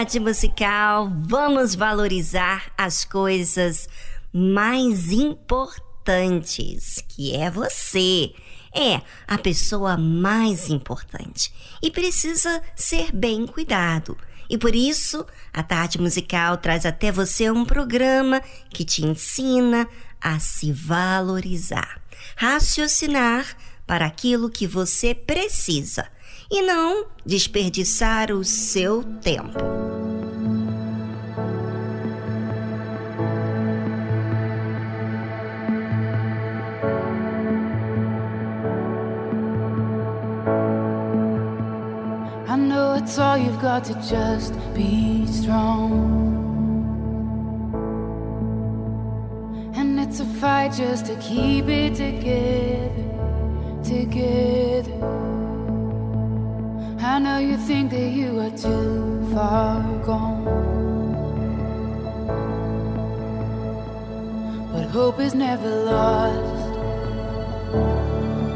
Tarde musical, vamos valorizar as coisas mais importantes, que é você. É a pessoa mais importante e precisa ser bem cuidado. E por isso, a tarde musical traz até você um programa que te ensina a se valorizar, raciocinar para aquilo que você precisa e não desperdiçar o seu tempo. I know it's all you've got to just be strong. And it's a fight just to keep it together. You think that you are too far gone. But hope is never lost.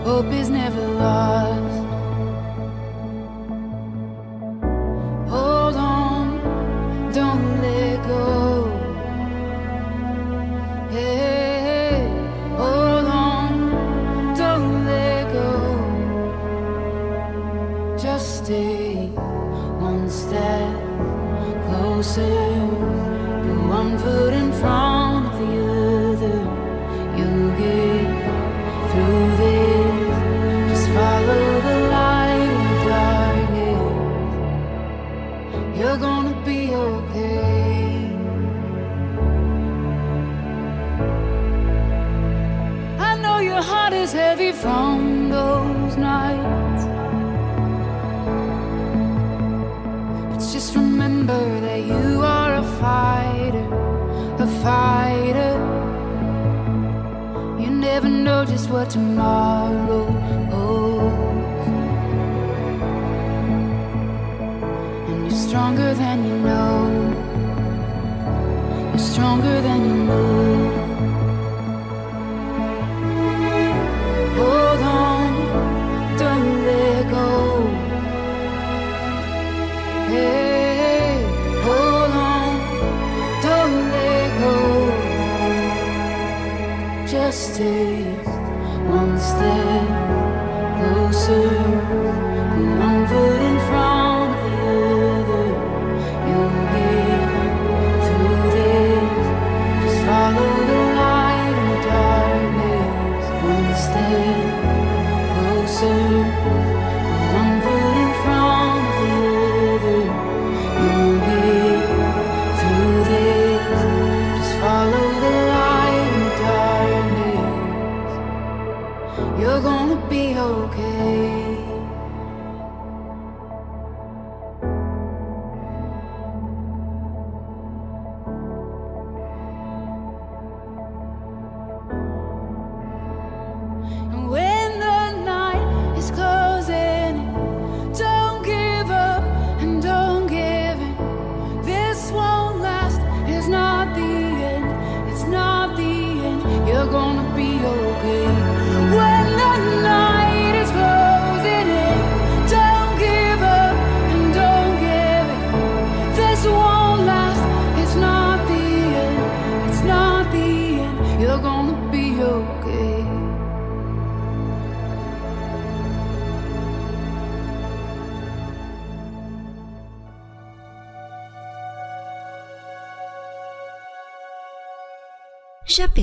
Hope is never lost. tomorrow.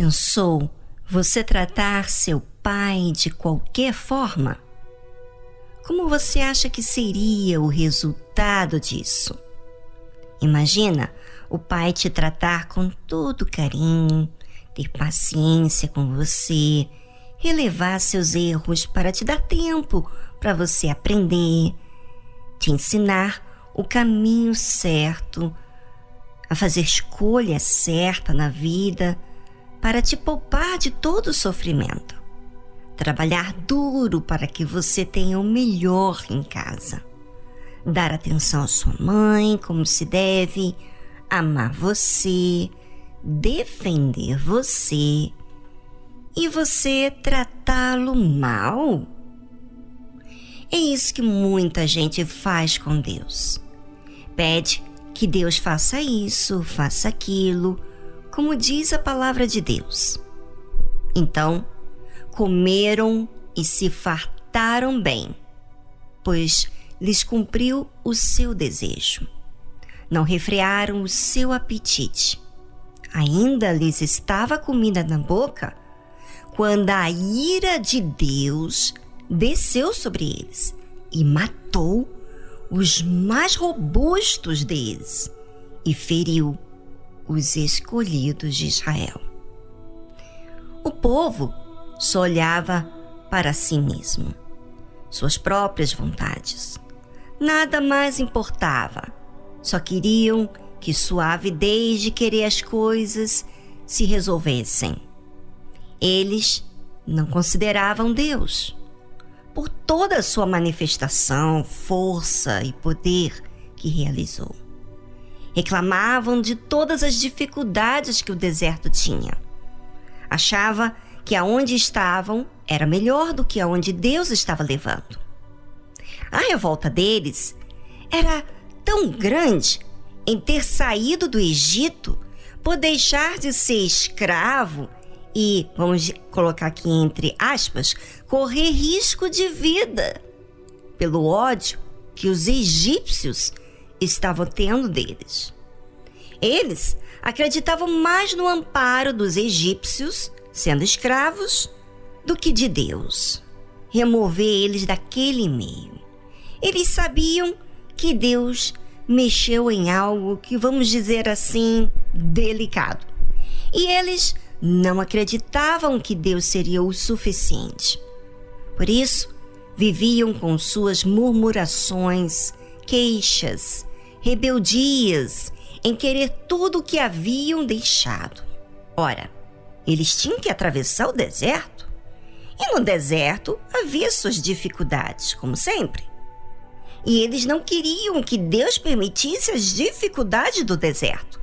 Pensou você tratar seu pai de qualquer forma? Como você acha que seria o resultado disso? Imagina o pai te tratar com todo carinho, ter paciência com você, relevar seus erros para te dar tempo para você aprender, te ensinar o caminho certo, a fazer escolha certa na vida para te poupar de todo o sofrimento. Trabalhar duro para que você tenha o melhor em casa. Dar atenção à sua mãe como se deve, amar você, defender você e você tratá-lo mal. É isso que muita gente faz com Deus. Pede que Deus faça isso, faça aquilo, como diz a palavra de Deus. Então, comeram e se fartaram bem, pois lhes cumpriu o seu desejo. Não refrearam o seu apetite. Ainda lhes estava comida na boca quando a ira de Deus desceu sobre eles e matou os mais robustos deles e feriu os escolhidos de Israel. O povo só olhava para si mesmo, suas próprias vontades. Nada mais importava. Só queriam que sua avidez de querer as coisas se resolvessem. Eles não consideravam Deus. por toda a sua manifestação, força e poder que realizou. Reclamavam de todas as dificuldades que o deserto tinha. Achava que aonde estavam era melhor do que aonde Deus estava levando. A revolta deles era tão grande em ter saído do Egito por deixar de ser escravo e, vamos colocar aqui entre aspas, correr risco de vida pelo ódio que os egípcios estavam tendo deles. Eles acreditavam mais no amparo dos egípcios, sendo escravos, do que de Deus. Remover eles daquele meio. Eles sabiam que Deus mexeu em algo que, vamos dizer assim, delicado. E eles não acreditavam que Deus seria o suficiente. Por isso, viviam com suas murmurações, queixas, rebeldias em querer tudo o que haviam deixado. Ora, eles tinham que atravessar o deserto. E no deserto havia suas dificuldades, como sempre. E eles não queriam que Deus permitisse as dificuldades do deserto.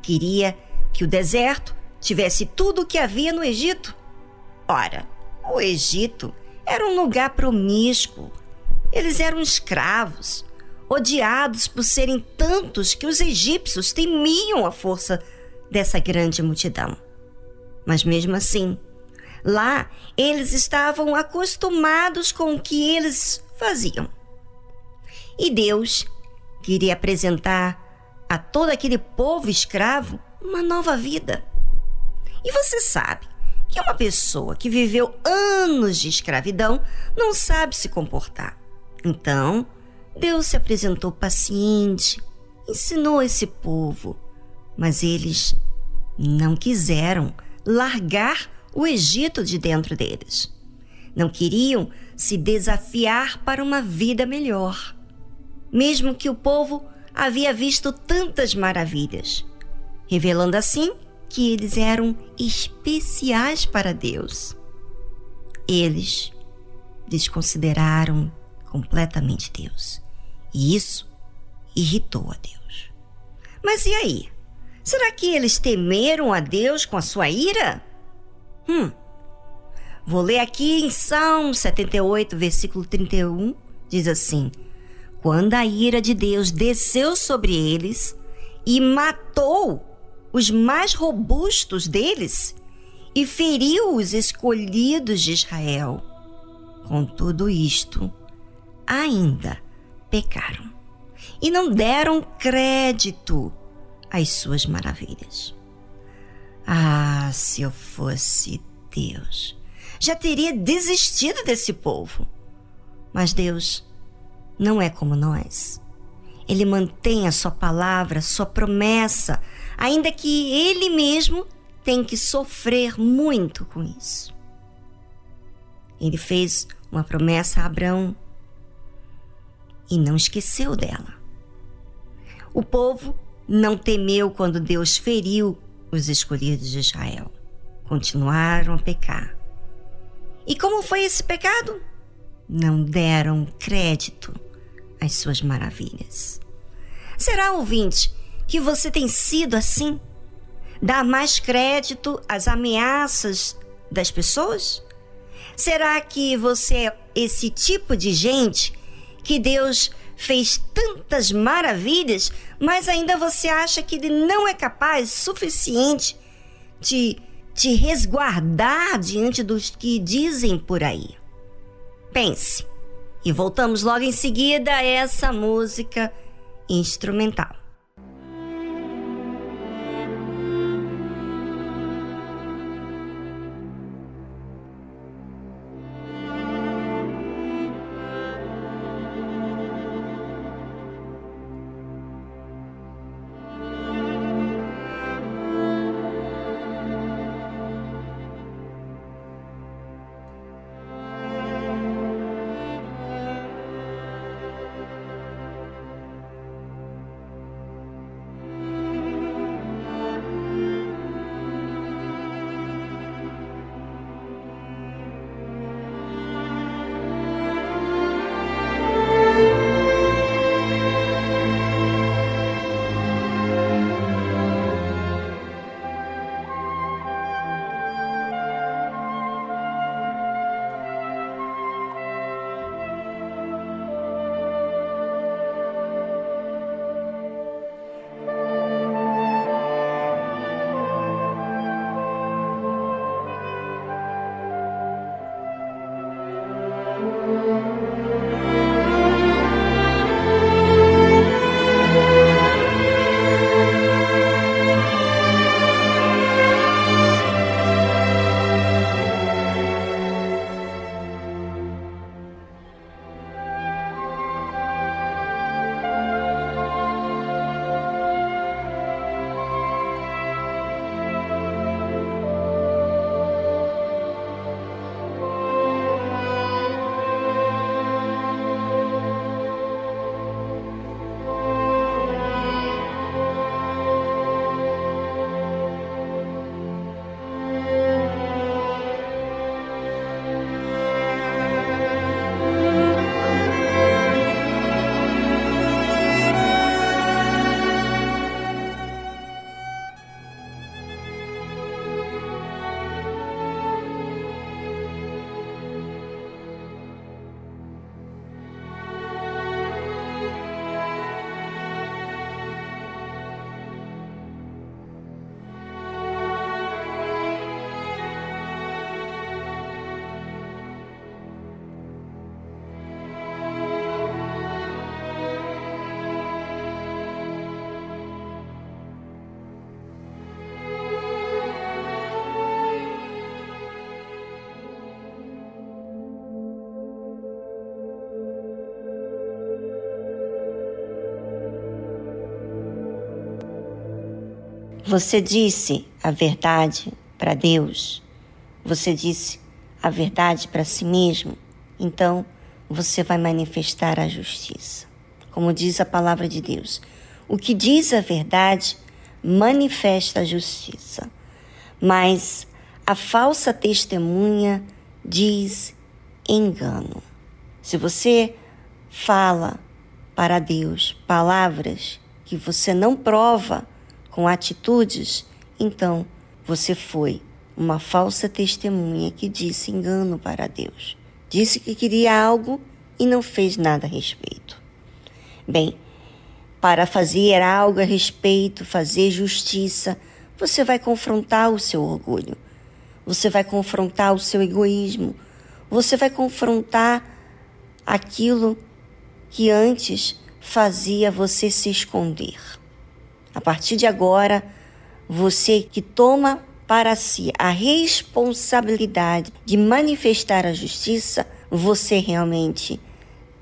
Queria que o deserto tivesse tudo o que havia no Egito. Ora, o Egito era um lugar promíscuo. Eles eram escravos, odiados por serem tantos que os egípcios temiam a força dessa grande multidão. Mas mesmo assim, lá eles estavam acostumados com o que eles faziam. E Deus queria apresentar a todo aquele povo escravo uma nova vida. E você sabe que uma pessoa que viveu anos de escravidão não sabe se comportar. Então, Deus se apresentou paciente, ensinou esse povo, mas eles não quiseram largar o Egito de dentro deles. Não queriam se desafiar para uma vida melhor. Mesmo que o povo havia visto tantas maravilhas, revelando assim que eles eram especiais para Deus. Eles desconsideraram completamente Deus. E isso irritou a Deus. Mas e aí? Será que eles temeram a Deus com a sua ira? Hum. Vou ler aqui em Salmo 78, versículo 31, diz assim: Quando a ira de Deus desceu sobre eles e matou os mais robustos deles e feriu os escolhidos de Israel. Com tudo isto, ainda pecaram e não deram crédito às suas maravilhas. Ah, se eu fosse Deus, já teria desistido desse povo. Mas Deus não é como nós. Ele mantém a sua palavra, sua promessa, ainda que ele mesmo tem que sofrer muito com isso. Ele fez uma promessa a Abraão e não esqueceu dela. O povo não temeu quando Deus feriu os escolhidos de Israel. Continuaram a pecar. E como foi esse pecado? Não deram crédito às suas maravilhas. Será, ouvinte, que você tem sido assim? Dar mais crédito às ameaças das pessoas? Será que você é esse tipo de gente que Deus fez tantas maravilhas, mas ainda você acha que ele não é capaz suficiente de te resguardar diante dos que dizem por aí? Pense. E voltamos logo em seguida a essa música instrumental. Você disse a verdade para Deus, você disse a verdade para si mesmo, então você vai manifestar a justiça. Como diz a palavra de Deus, o que diz a verdade manifesta a justiça, mas a falsa testemunha diz engano. Se você fala para Deus palavras que você não prova com atitudes, então você foi uma falsa testemunha que disse engano para Deus. Disse que queria algo e não fez nada a respeito. Bem, para fazer algo a respeito, fazer justiça, você vai confrontar o seu orgulho, você vai confrontar o seu egoísmo, você vai confrontar aquilo que antes fazia você se esconder. A partir de agora, você que toma para si a responsabilidade de manifestar a justiça, você realmente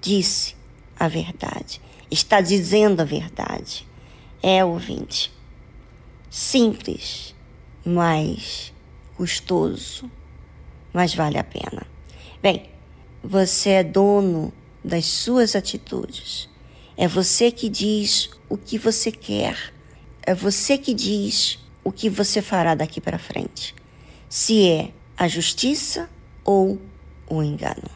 disse a verdade, está dizendo a verdade. É, ouvinte, simples, mas custoso, mas vale a pena. Bem, você é dono das suas atitudes. É você que diz o que você quer. É você que diz o que você fará daqui para frente. Se é a justiça ou o engano.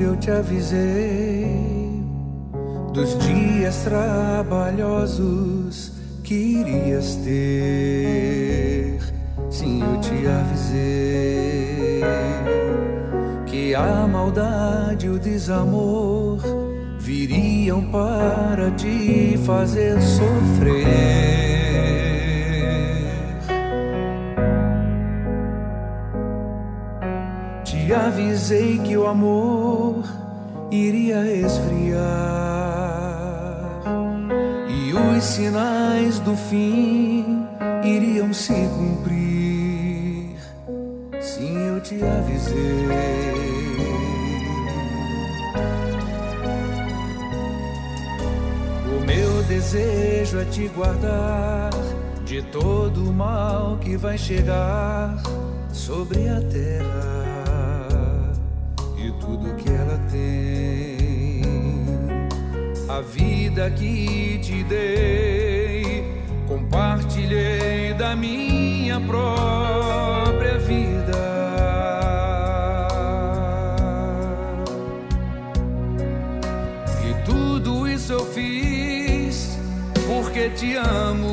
Filho, eu te avisei dos dias trabalhosos que irias ter. Sim, eu te avisei que a maldade e o desamor viriam para te fazer sofrer. Avisei que o amor iria esfriar e os sinais do fim iriam se cumprir. Sim, eu te avisei. O meu desejo é te guardar de todo o mal que vai chegar sobre a terra A vida que te dei, compartilhei da minha própria vida. E tudo isso eu fiz porque te amo.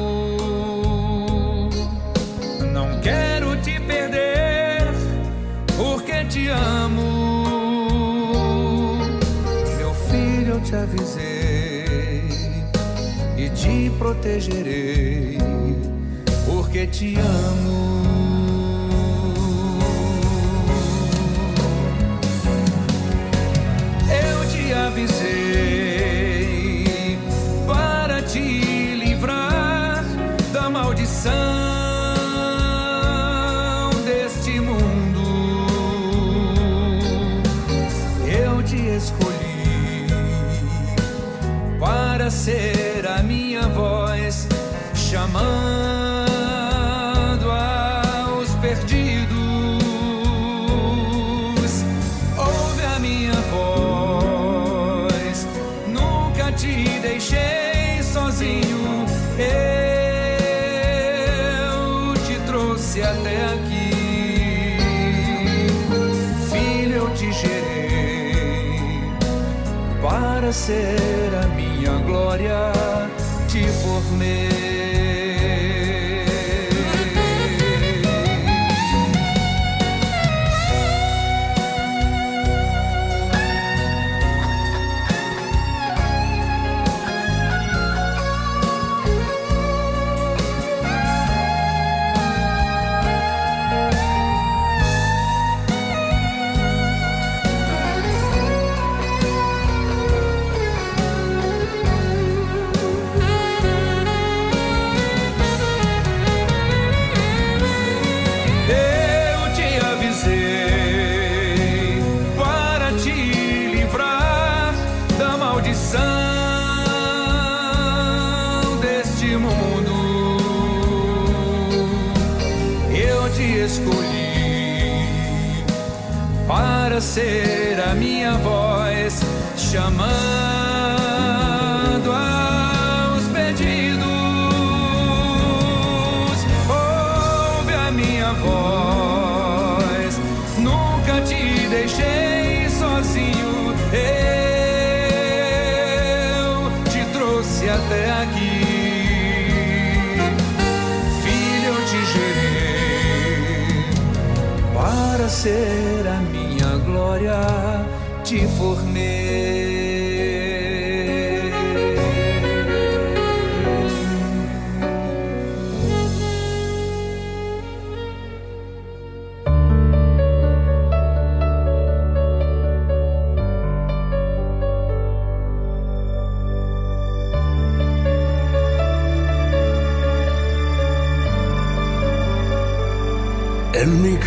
Te protegerei porque te amo. Ser a minha glória, te formei. Ser a minha voz chamando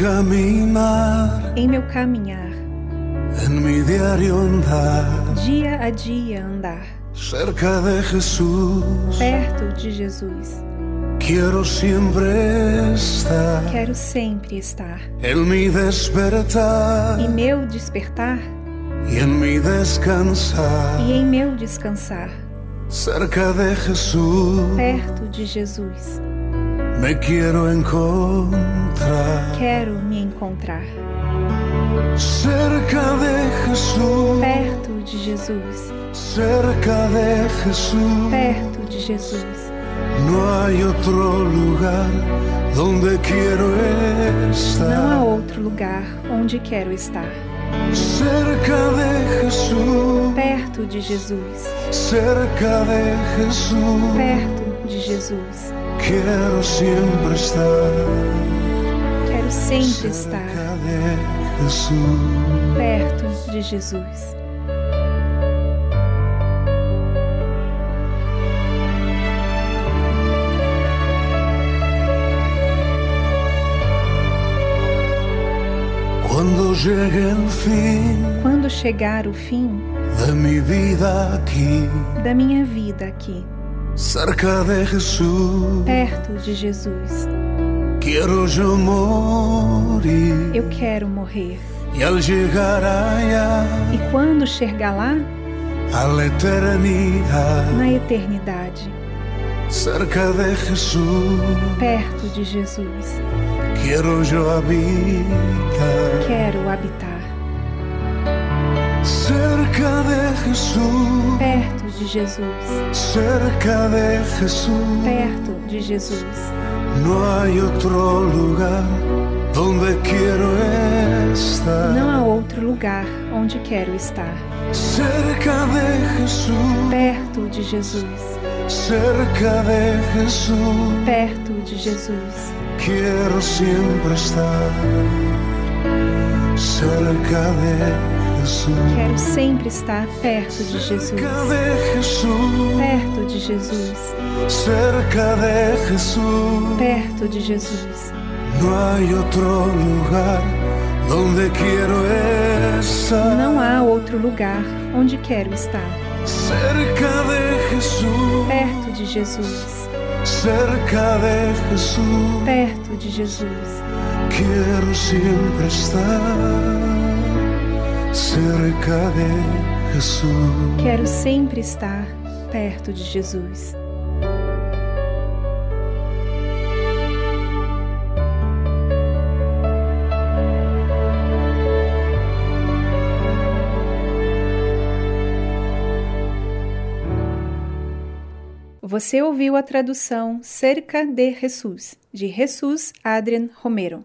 Caminar, Em meu caminhar, en mi diario andar, dia a dia andar, cerca de Jesús, perto de Jesus, quiero siempre estar. quero sempre estar. En mi despertar Em meu despertar y en mi descansar, e em meu descansar, cerca de Jesús, perto de Jesus, me quiero encontrar. quero me encontrar. cerca de Jesús, perto de Jesus, cerca de Jesús. perto de Jesus. No hay otro lugar donde quiero Não há estar. outro lugar onde quero estar. Cerca de Jesús, Perto de Jesus, cerca de Jesús. perto de Jesus. Quiero siempre estar. Quero sempre estar perto de Jesus. Quando chegar o fim da minha vida aqui, cerca de Jesús, perto de Jesus, quiero yo morir. eu quero morrer. Al llegar allá, E quando chegar lá, a la eternidad, na eternidade, cerca de Jesús, perto de Jesus, quiero yo habitar. quero habitar. Cerca de Jesús, Perto de Jesus, cerca de Jesús, perto de Jesus. no hay otro lugar donde quiero estar. Não há outro lugar onde quero estar. Cerca de Jesús, Perto de Jesus, cerca de Jesús, perto de Jesus. quiero siempre estar. Cerca de Quero sempre estar perto de Jesus. Perto de Jesus, cerca de Jesús. perto de Jesus. Não há outro lugar onde quero estar. Cerca de Jesús, Perto de Jesus, cerca de Jesús. perto de Jesus. Quiero siempre estar cerca de Jesús. Quero sempre estar perto de Jesus. Você ouviu a tradução Cerca de Jesus, de Jesus Adrian Romero.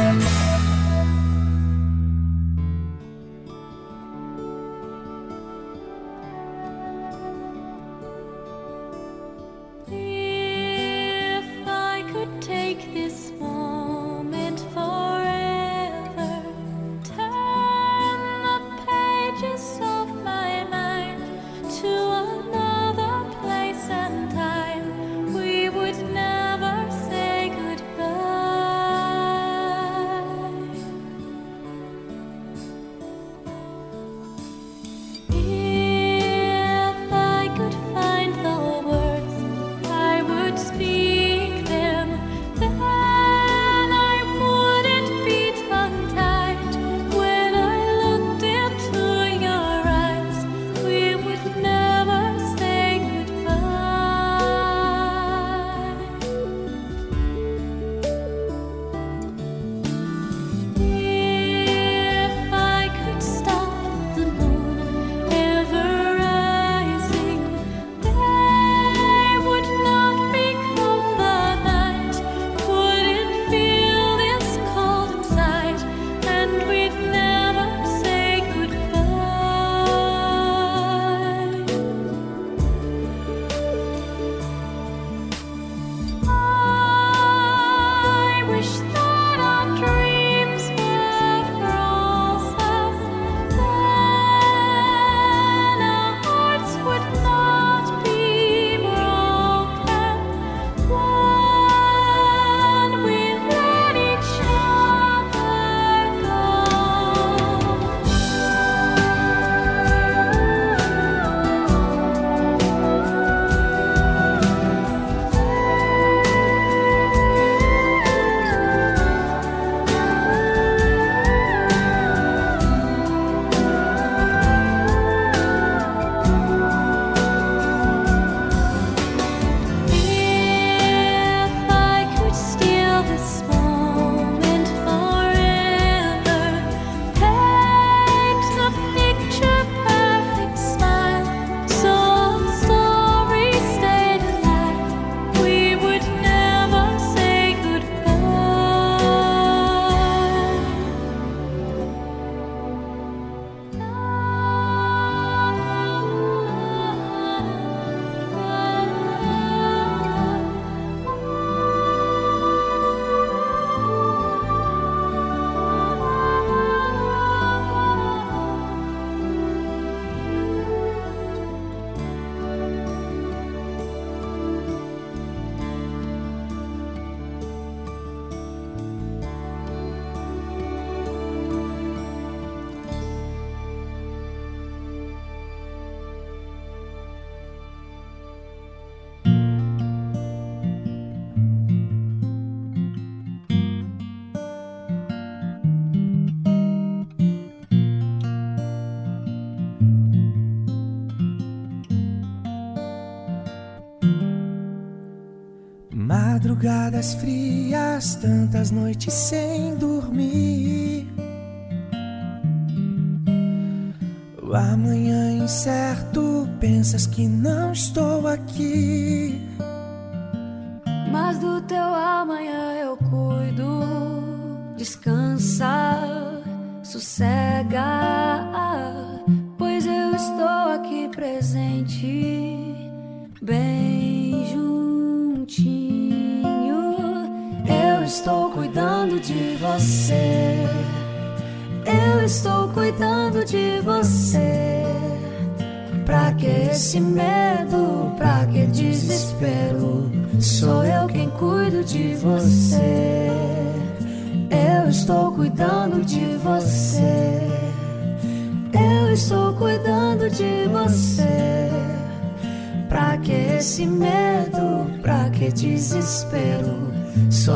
Madrugadas frias, tantas noites sem dormir.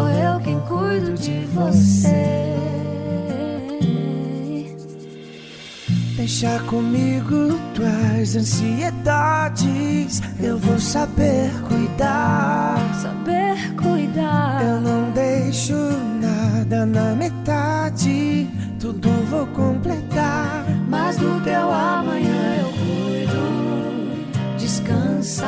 Sou eu quem cuido de você. Deixa comigo tuas ansiedades. Eu vou saber cuidar. Saber cuidar. Eu não deixo nada na metade. Tudo vou completar. Mas do teu amanhã eu cuido. Descansa,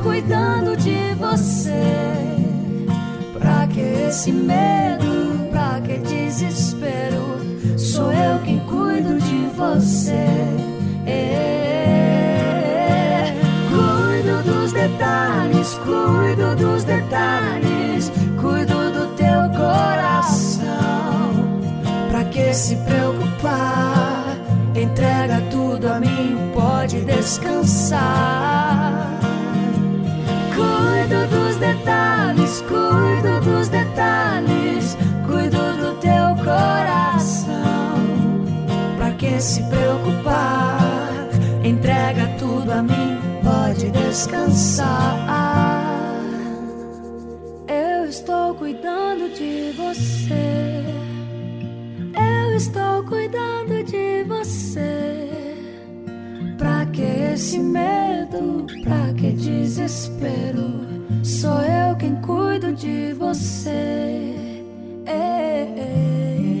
Pra que esse medo? Pra que desespero? Sou eu quem cuido de você. É. Cuido dos detalhes, cuido dos detalhes, cuido do teu coração. Pra que se preocupar? Entrega tudo a mim, pode descansar. Cuido detalhes, cuido dos detalhes, cuido do teu coração. Pra que se preocupar? Entrega tudo a mim, pode descansar. Eu estou cuidando de você. Eu estou cuidando de você. Pra que esse medo? Pra que desespero? Sou eu quem cuido de você. É, é,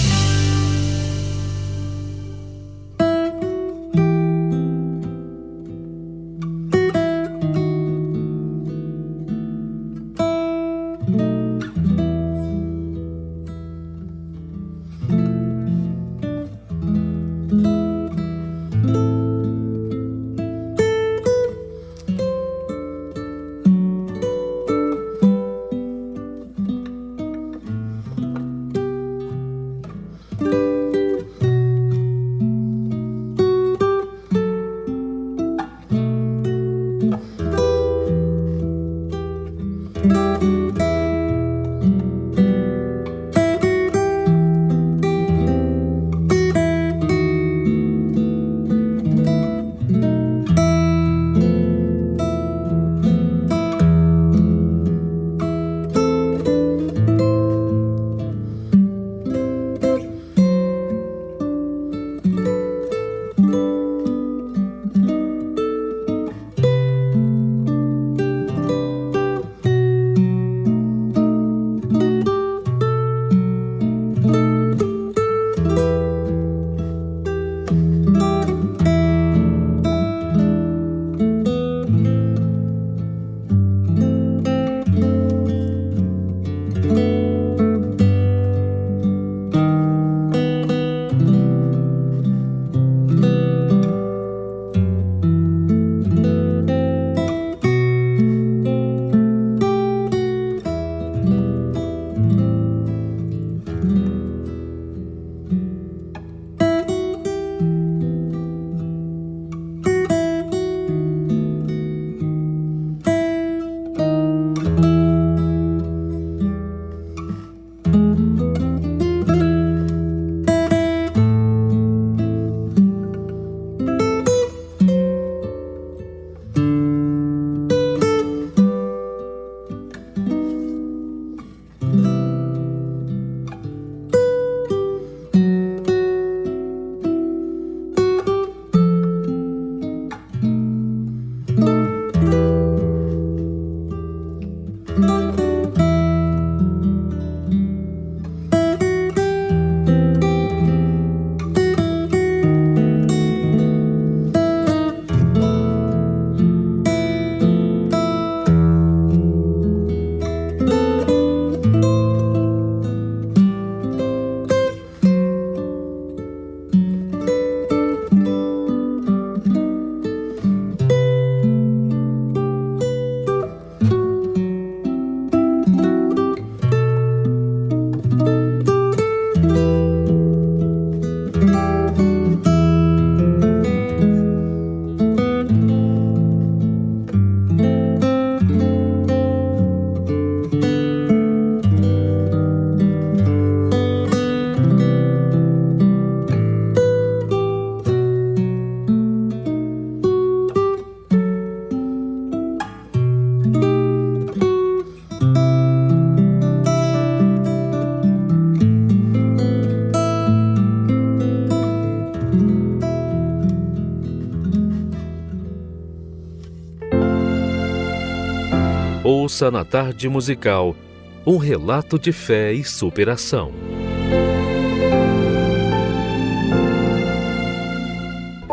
Ouça na tarde musical um relato de fé e superação.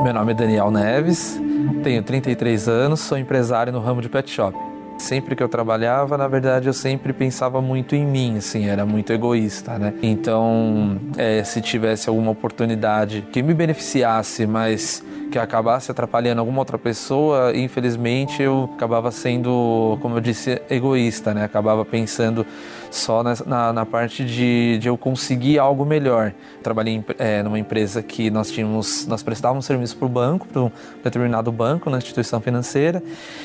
Meu nome é Daniel Neves, tenho 33 anos, sou empresário no ramo de pet shop. Sempre que eu trabalhava, na verdade, eu sempre pensava muito em mim, assim, era muito egoísta, né? Então, é, se tivesse alguma oportunidade que me beneficiasse, mas que acabasse atrapalhando alguma outra pessoa, infelizmente eu acabava sendo, como eu disse, egoísta, né? Acabava pensando só na, na, na parte de, de eu conseguir algo melhor. Trabalhei em, é, numa empresa que nós tínhamos, nós prestávamos serviço para o banco, para um determinado banco, na instituição financeira,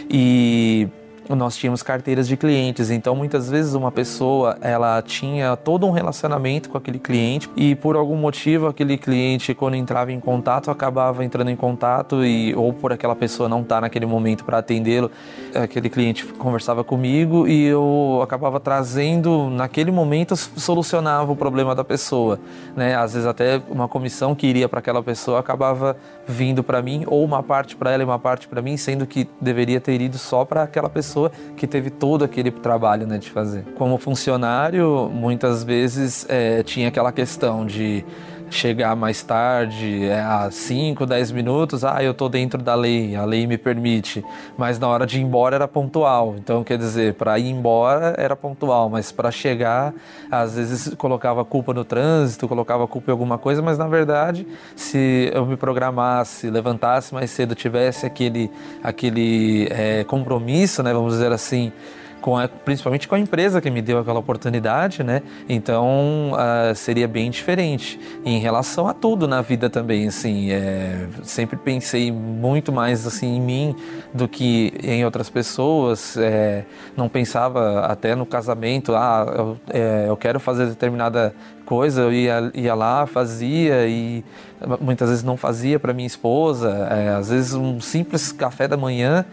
e nós tínhamos carteiras de clientes, então muitas vezes uma pessoa ela tinha todo um relacionamento com aquele cliente e por algum motivo aquele cliente quando entrava em contato acabava entrando em contato e ou por aquela pessoa não estar tá naquele momento para atendê-lo, aquele cliente conversava comigo e eu acabava trazendo naquele momento solucionava o problema da pessoa, né? Às vezes até uma comissão que iria para aquela pessoa acabava vindo para mim ou uma parte para ela e uma parte para mim, sendo que deveria ter ido só para aquela pessoa que teve todo aquele trabalho né, de fazer. Como funcionário, muitas vezes é, tinha aquela questão de chegar mais tarde, é, a 5, 10 minutos, ah, eu estou dentro da lei, a lei me permite. Mas na hora de ir embora era pontual. Então, quer dizer, para ir embora era pontual, mas para chegar, às vezes colocava culpa no trânsito, colocava culpa em alguma coisa, mas na verdade, se eu me programasse, levantasse mais cedo, tivesse aquele, aquele é, compromisso, né, vamos dizer assim, com a, principalmente com a empresa que me deu aquela oportunidade, né? Então uh, seria bem diferente em relação a tudo na vida também, assim. É, sempre pensei muito mais assim em mim do que em outras pessoas. É, não pensava até no casamento, ah, eu, é, eu quero fazer determinada coisa, eu ia, ia lá, fazia e muitas vezes não fazia para minha esposa. É, às vezes um simples café da manhã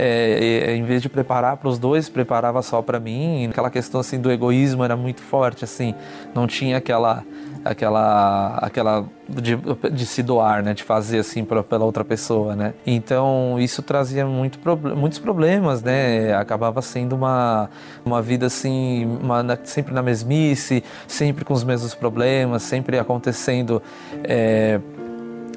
é, em vez de preparar para os dois, preparava só para mim. Aquela questão assim do egoísmo era muito forte, assim, não tinha aquela aquela aquela de, de se doar, né, de fazer assim pra, pela outra pessoa, né. Então isso trazia muito, muitos problemas, né. Acabava sendo uma uma vida assim, uma, sempre na mesmice, sempre com os mesmos problemas, sempre acontecendo é,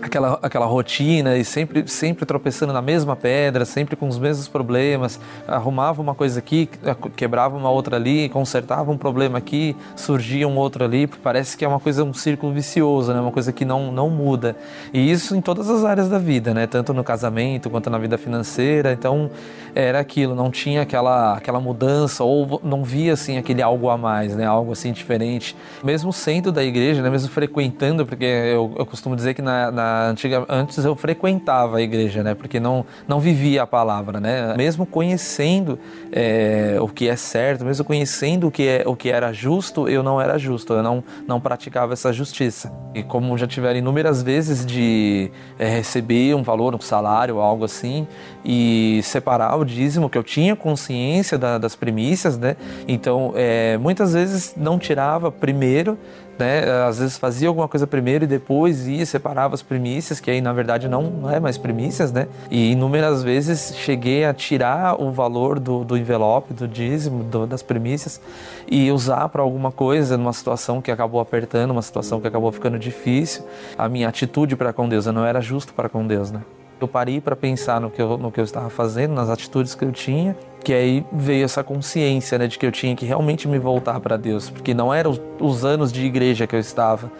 aquela, aquela rotina e sempre, sempre tropeçando na mesma pedra, sempre com os mesmos problemas. Arrumava uma coisa aqui, quebrava uma outra ali, consertava um problema aqui, surgia um outro ali. Parece que é uma coisa, um círculo vicioso, né? uma coisa que não, não muda. E isso em todas as áreas da vida, né? tanto no casamento quanto na vida financeira. Então era aquilo, não tinha aquela, aquela mudança ou não via assim aquele algo a mais, né? algo assim diferente. Mesmo sendo da igreja, né? mesmo frequentando, porque eu, eu costumo dizer que na, na antiga, antes eu frequentava a igreja, né? Porque não, não vivia a palavra, né? Mesmo conhecendo é, o que é certo, mesmo conhecendo o que, é, o que era justo, eu não era justo, eu não, não praticava essa justiça. E como já tiveram inúmeras vezes de é, receber um valor, um salário, algo assim, e separar o dízimo, que eu tinha consciência da, das primícias, né? Então, é, muitas vezes não tirava primeiro né? Às vezes fazia alguma coisa primeiro e depois ia separava as primícias, que aí na verdade não é mais primícias, né? E inúmeras vezes cheguei a tirar o valor do, do envelope, do dízimo, do, das primícias e usar para alguma coisa numa situação que acabou apertando, uma situação que acabou ficando difícil. A minha atitude para com Deus, eu não era justo para com Deus, né? Eu parei para pensar no que, eu, no que eu estava fazendo, nas atitudes que eu tinha, que aí veio essa consciência né, de que eu tinha que realmente me voltar para Deus, porque não eram os anos de igreja que eu estava.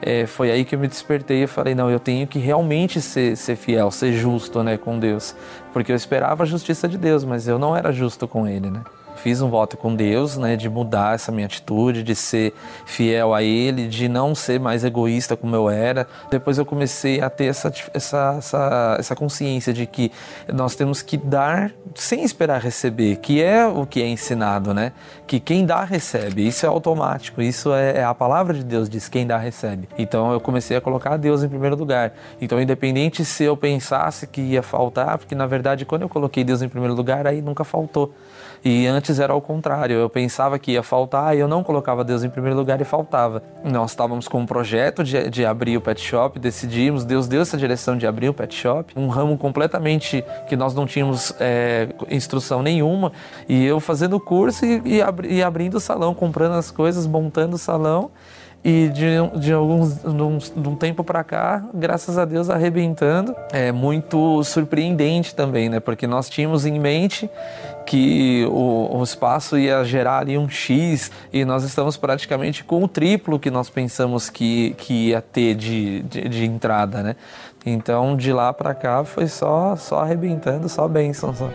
É, foi aí que eu me despertei e falei, não, eu tenho que realmente ser, ser fiel, ser justo né, com Deus. Porque eu esperava a justiça de Deus, mas eu não era justo com Ele, né? Fiz um voto com Deus, né, de mudar essa minha atitude, de ser fiel a Ele, de não ser mais egoísta como eu era. Depois eu comecei a ter essa, essa, essa, essa consciência de que nós temos que dar sem esperar receber, que é o que é ensinado, né? Que quem dá recebe, isso é automático, isso é, é a palavra de Deus diz, quem dá recebe. Então eu comecei a colocar Deus em primeiro lugar. Então independente se eu pensasse que ia faltar, porque na verdade quando eu coloquei Deus em primeiro lugar, aí nunca faltou. E antes era ao contrário, eu pensava que ia faltar eu não colocava Deus em primeiro lugar e faltava. Nós estávamos com um projeto de, de abrir o pet shop, decidimos, Deus deu essa direção de abrir o pet shop, um ramo completamente que nós não tínhamos é, instrução nenhuma, e eu fazendo o curso e, e, abri, e abrindo o salão, comprando as coisas, montando o salão. E de, de alguns de um, de um tempo para cá, graças a Deus, arrebentando. É muito surpreendente também, né? Porque nós tínhamos em mente que o, o, espaço ia gerar ali um X e nós estamos praticamente com o triplo que nós pensamos que, que ia ter de, de, de entrada, né? Então de lá para cá foi só, só arrebentando, só bênção. Só.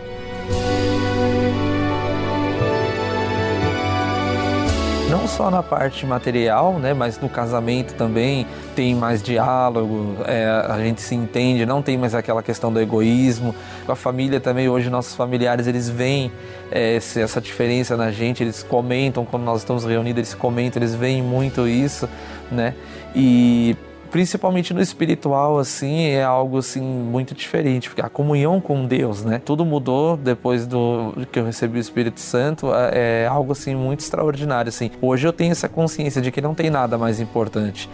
Não só na parte material, né, mas no casamento também tem mais diálogo, é, a gente se entende, não tem mais aquela questão do egoísmo. Com a família também, hoje nossos familiares eles veem é, essa diferença na gente, eles comentam quando nós estamos reunidos, eles comentam, eles veem muito isso, né? E principalmente no espiritual, assim, é algo assim muito diferente, porque a comunhão com Deus, né? Tudo mudou depois do que eu recebi o Espírito Santo, é, é algo assim muito extraordinário, assim. Hoje eu tenho essa consciência de que não tem nada mais importante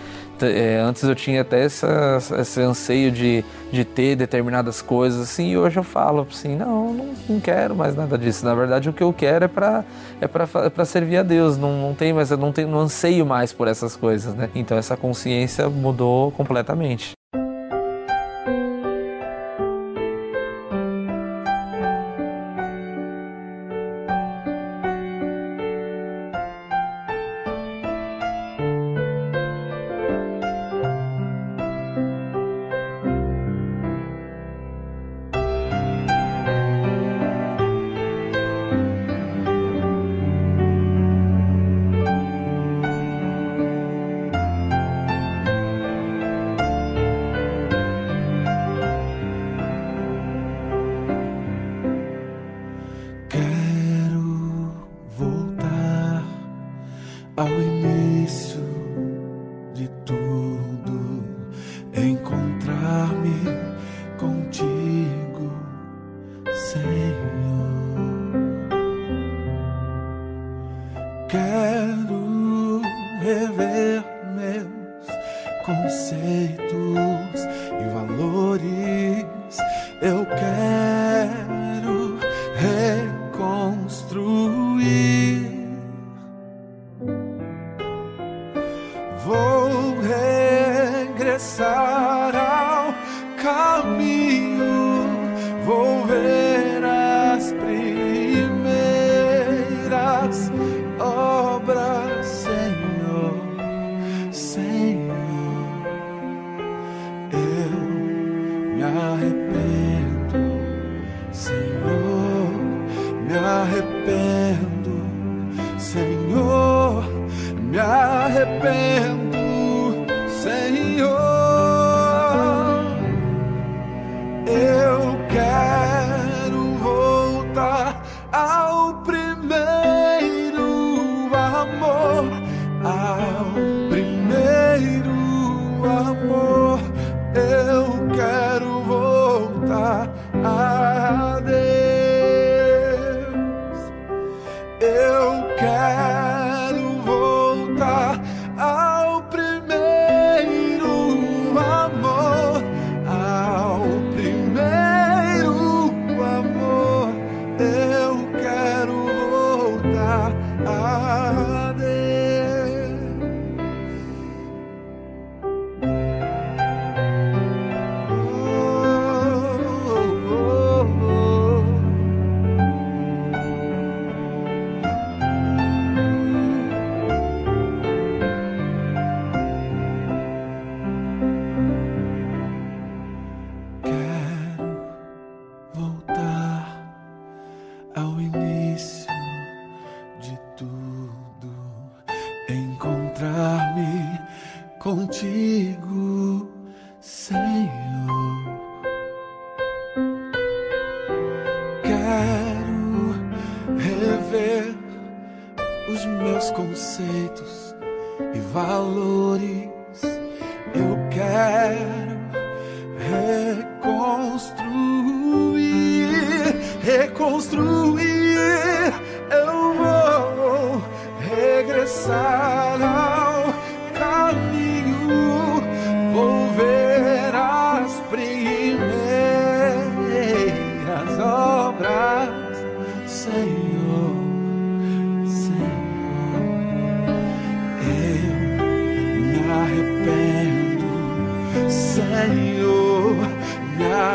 é, antes eu tinha até essa, esse anseio de, de ter determinadas coisas assim, e hoje eu falo assim, não, não, não quero mais nada disso. Na verdade, o que eu quero é para é para servir a Deus. Não, não tem mais, não tenho, não anseio mais por essas coisas, né? Então essa consciência mudou completamente.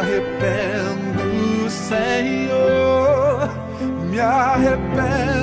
arrependo, Senhor, me arrependo.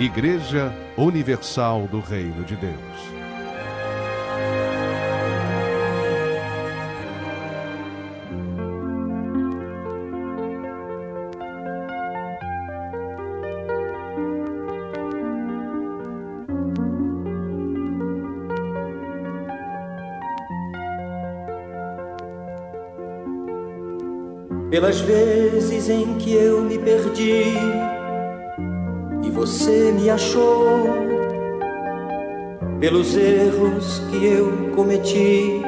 Igreja Universal do Reino de Deus. Pelas vezes em que eu me perdi você me achou, pelos erros que eu cometi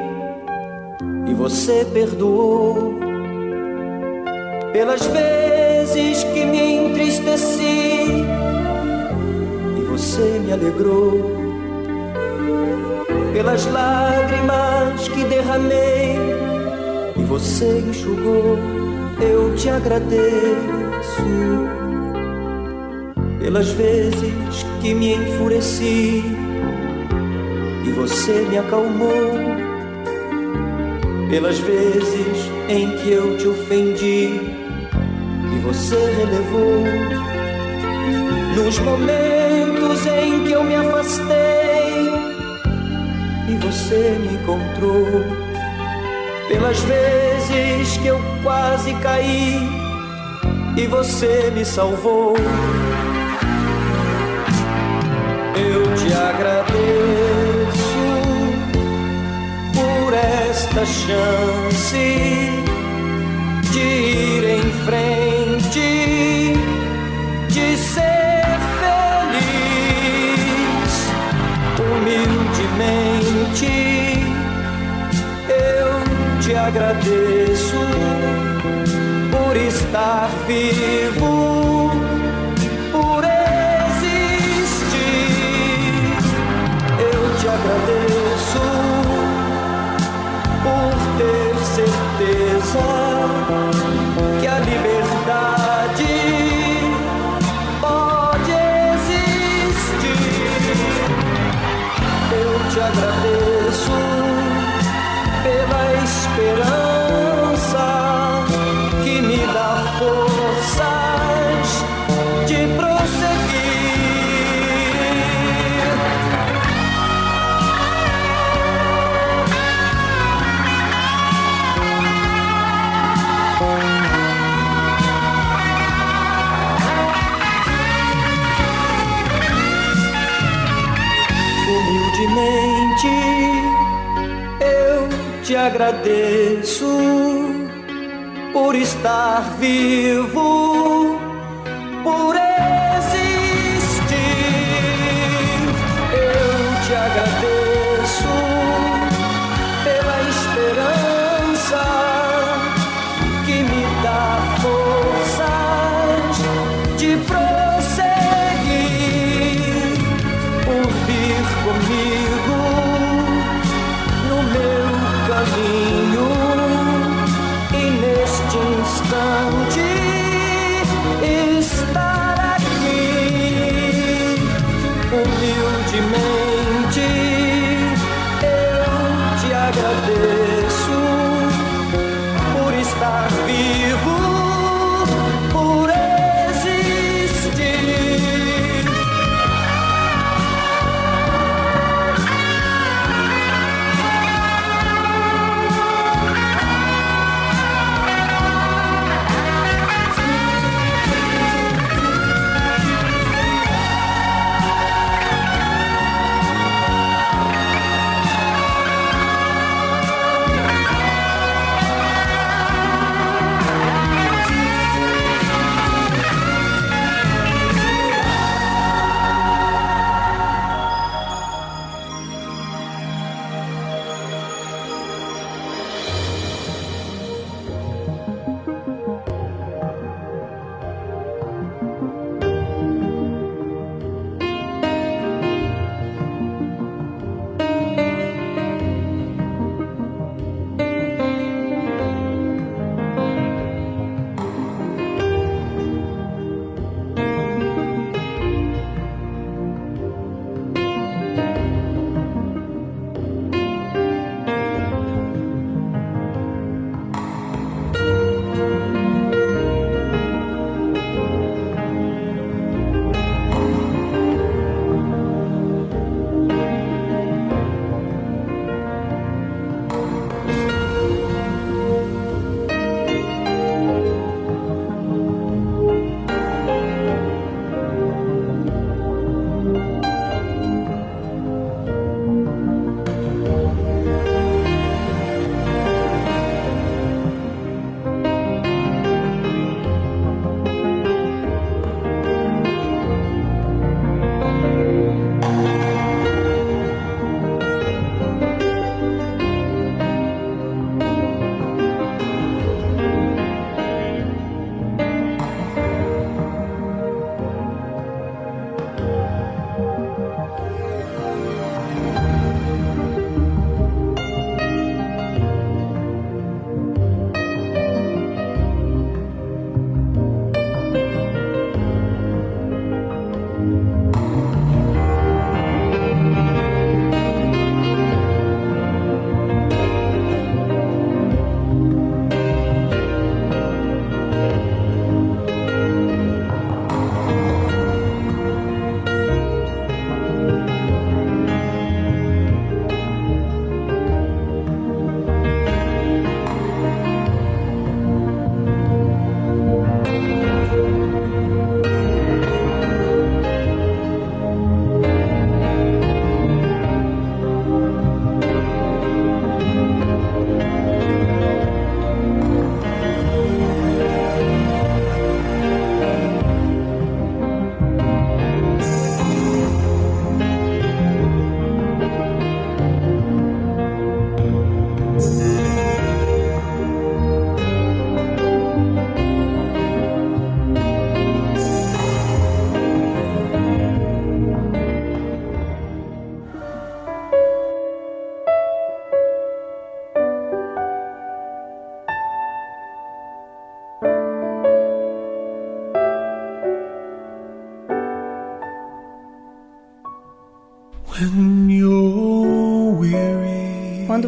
e você perdoou, pelas vezes que me entristeci e você me alegrou, pelas lágrimas que derramei e você enxugou. Eu te agradeço pelas vezes que me enfureci e você me acalmou, pelas vezes em que eu te ofendi e você relevou, nos momentos em que eu me afastei e você me encontrou. Pelas vezes que eu quase caí e você me salvou. Te agradeço por esta chance de ir em frente, de ser feliz. Humildemente te agradeço por estar vivo, agradeço por estar vivo,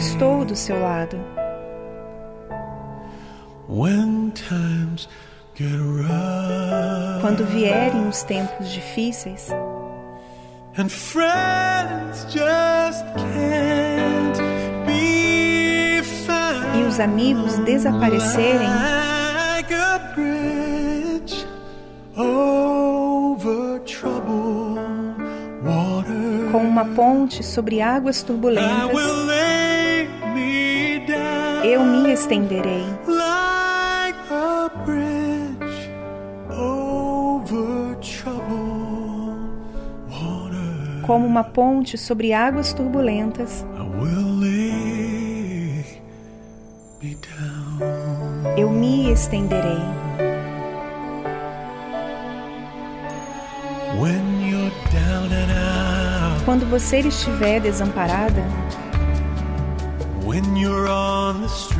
Estou do seu lado. Quando vierem os tempos difíceis e os amigos desaparecerem, como uma ponte sobre águas turbulentas, eu me estenderei. Como uma ponte sobre águas turbulentas, eu me estenderei. Quando você estiver desamparada,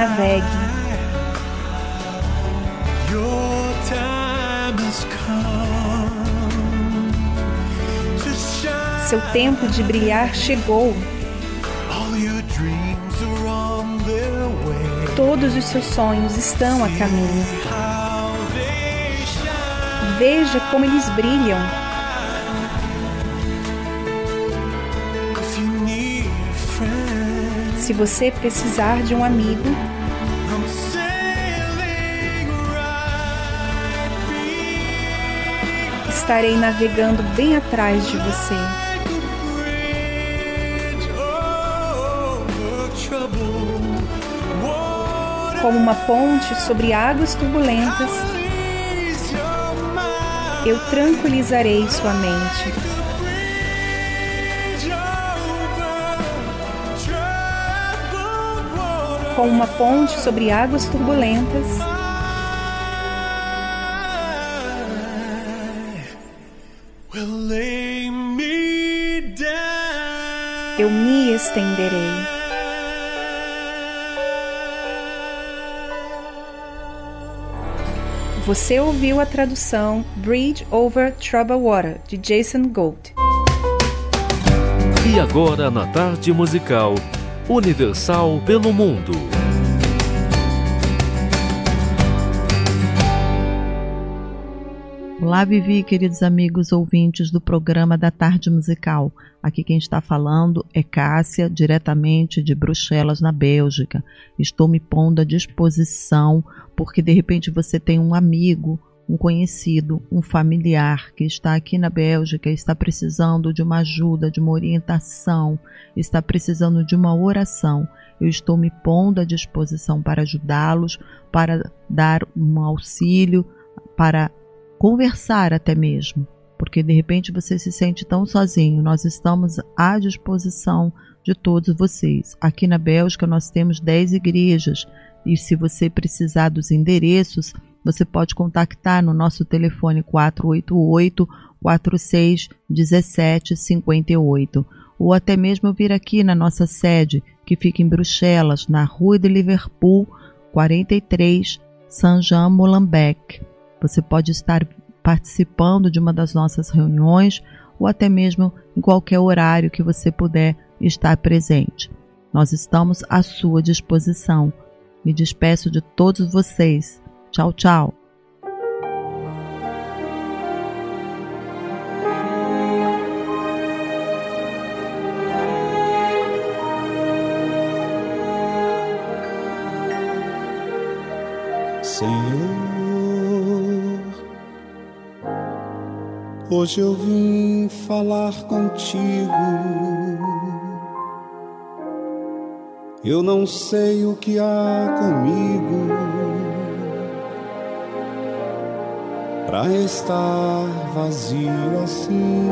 Navegue. Seu tempo de brilhar chegou. Todos os seus sonhos estão a caminho. Veja como eles brilham. Se você precisar de um amigo, estarei navegando bem atrás de você. Como uma ponte sobre águas turbulentas, eu tranquilizarei sua mente. Bridge over troubled water. Com uma ponte sobre águas turbulentas, estenderei. Você ouviu a tradução Bridge Over Troubled Water, de Jason Gold. E agora na tarde musical Universal pelo Mundo. Olá, Vivi, queridos amigos ouvintes do programa da Tarde Musical. Aqui quem está falando é Cássia, diretamente de Bruxelas, na Bélgica. Estou me pondo à disposição porque de repente você tem um amigo, um conhecido, um familiar que está aqui na Bélgica, está precisando de uma ajuda, de uma orientação, está precisando de uma oração, eu estou me pondo à disposição para ajudá-los, para dar um auxílio, para conversar até mesmo, porque de repente você se sente tão sozinho. Nós estamos à disposição de todos vocês. Aqui na Bélgica nós temos 10 igrejas e se você precisar dos endereços, você pode contactar no nosso telefone 488 46 17 58 ou até mesmo vir aqui na nossa sede, que fica em Bruxelas, na Rua de Liverpool 43, Saint-Jean-Molenbeek. Você pode estar participando de uma das nossas reuniões ou até mesmo em qualquer horário que você puder estar presente. Nós estamos à sua disposição. Me despeço de todos vocês. Tchau, tchau. Hoje eu vim falar contigo. Eu não sei o que há comigo para estar vazio assim.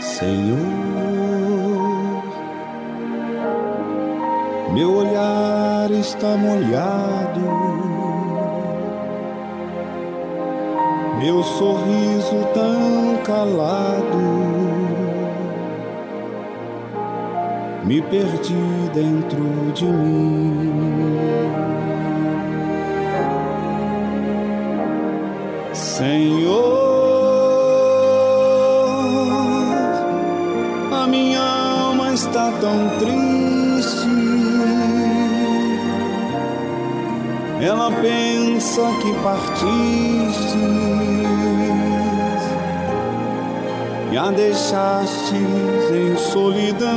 Senhor, meu olhar está molhado, meu sorriso tão calado, me perdi dentro de mim. Senhor, a minha alma está tão triste. Ela pensa que partiste e a deixaste em solidão.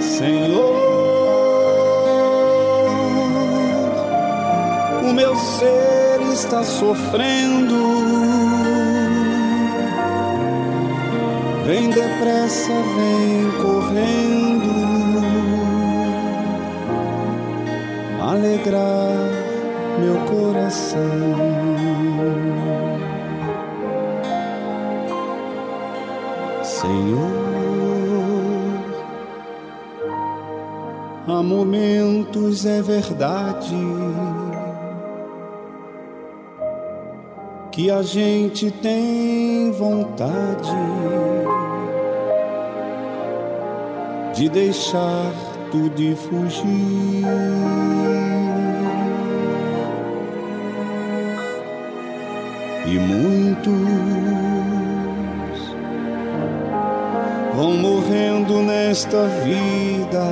Senhor, o meu ser está sofrendo. Vem depressa, vem correndo, alegrar meu coração. Senhor, há momentos é verdade que a gente tem vontade de deixar tudo e fugir. E muitos vão morrendo nesta vida,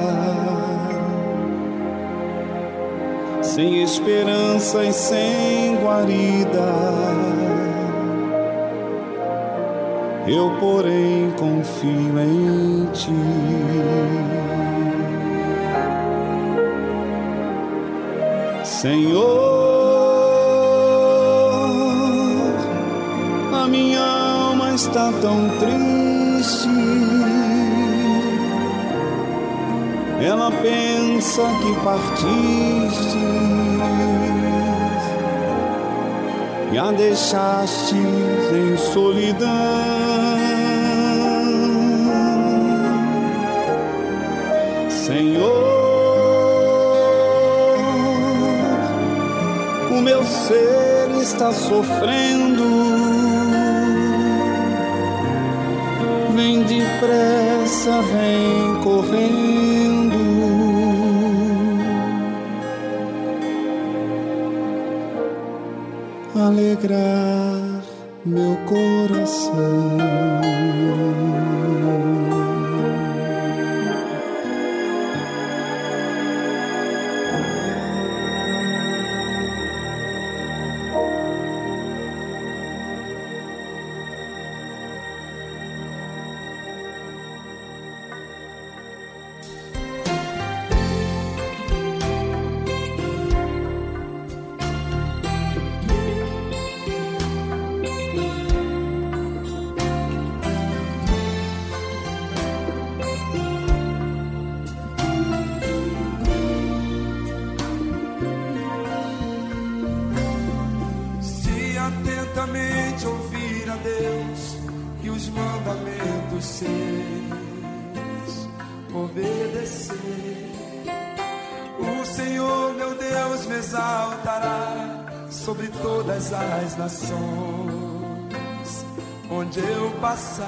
sem esperança e sem guarida. Eu, porém, confio em ti. Senhor, está tão triste. Ela pensa que partiste e a deixaste em solidão. Senhor, o meu ser está sofrendo. Depressa, vem correndo. Alegrar meu coração. Passar.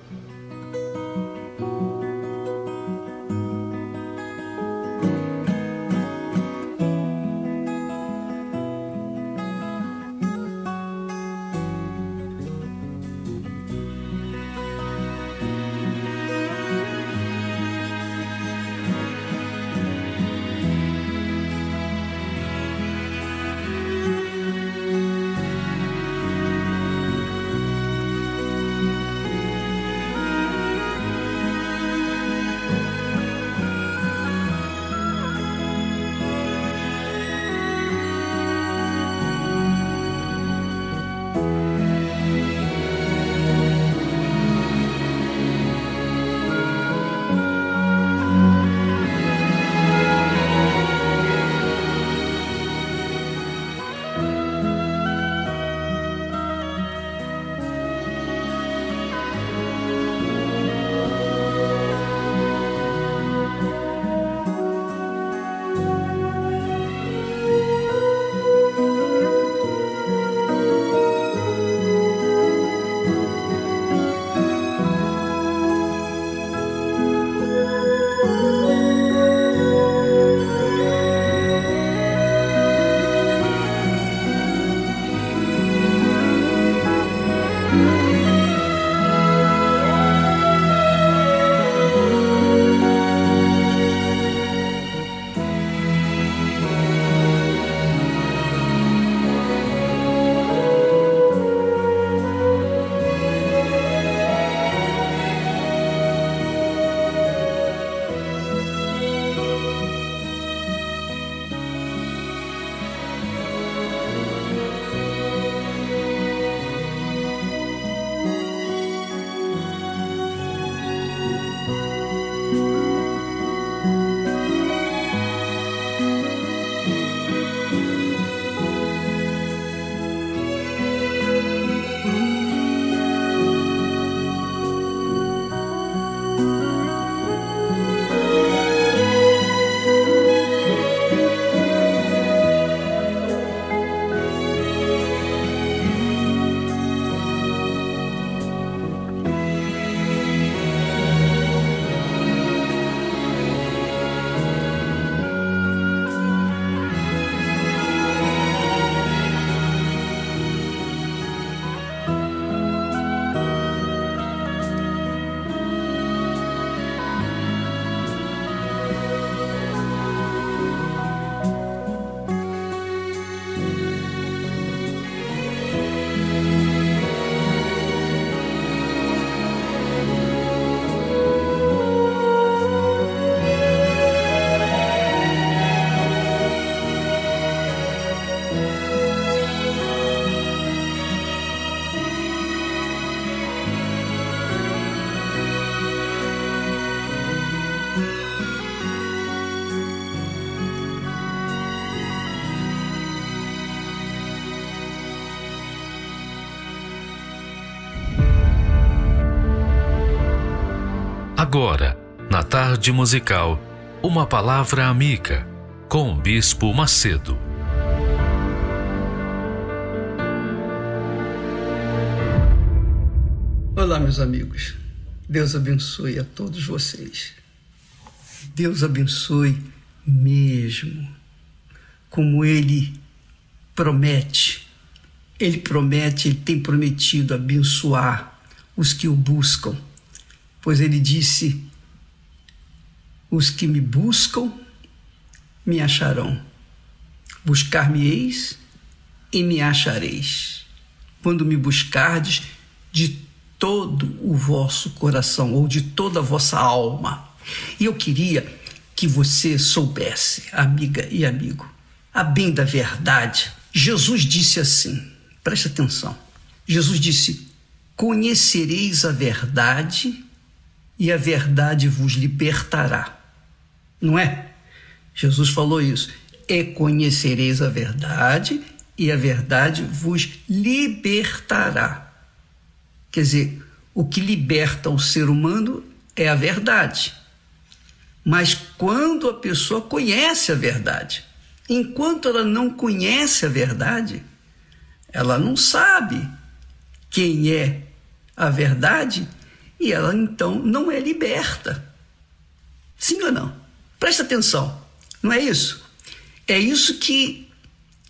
Tarde musical, uma palavra amiga com o Bispo Macedo. Olá, meus amigos. Deus abençoe a todos vocês. Deus abençoe mesmo, como Ele promete. Ele promete, Ele tem prometido abençoar os que o buscam, pois Ele disse: Os que me buscam me acharão. Buscar-me-eis e me achareis. Quando me buscardes de todo o vosso coração ou de toda a vossa alma. E eu queria que você soubesse, amiga e amigo, a bem da verdade. Jesus disse assim: preste atenção. Jesus disse: Conhecereis a verdade e a verdade vos libertará. Não é? Jesus falou isso. E conhecereis a verdade e a verdade vos libertará. Quer dizer, o que liberta o ser humano é a verdade. Mas quando a pessoa conhece a verdade, enquanto ela não conhece a verdade, ela não sabe quem é a verdade e ela então não é liberta. Sim ou não? Presta atenção, não é isso? É isso que,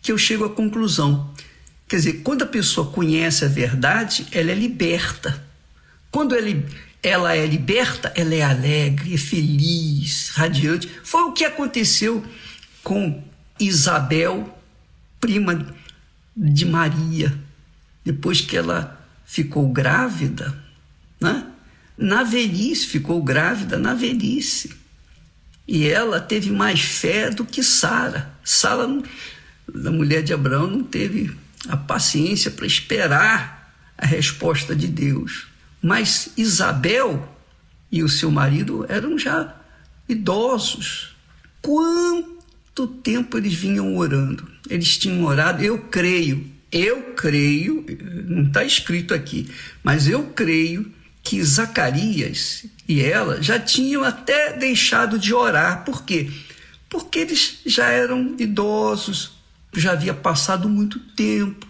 que eu chego à conclusão. Quer dizer, quando a pessoa conhece a verdade, ela é liberta. Quando ela, ela é liberta, ela é alegre, é feliz, radiante. Foi o que aconteceu com Isabel, prima de Maria, depois que ela ficou grávida, né? na velhice, ficou grávida na velhice. E ela teve mais fé do que Sara. Sara, a mulher de Abraão, não teve a paciência para esperar a resposta de Deus. Mas Isabel e o seu marido eram já idosos. Quanto tempo eles vinham orando? Eles tinham orado, eu creio, eu creio, não está escrito aqui, mas eu creio que Zacarias e ela já tinham até deixado de orar. Por quê? Porque eles já eram idosos, já havia passado muito tempo.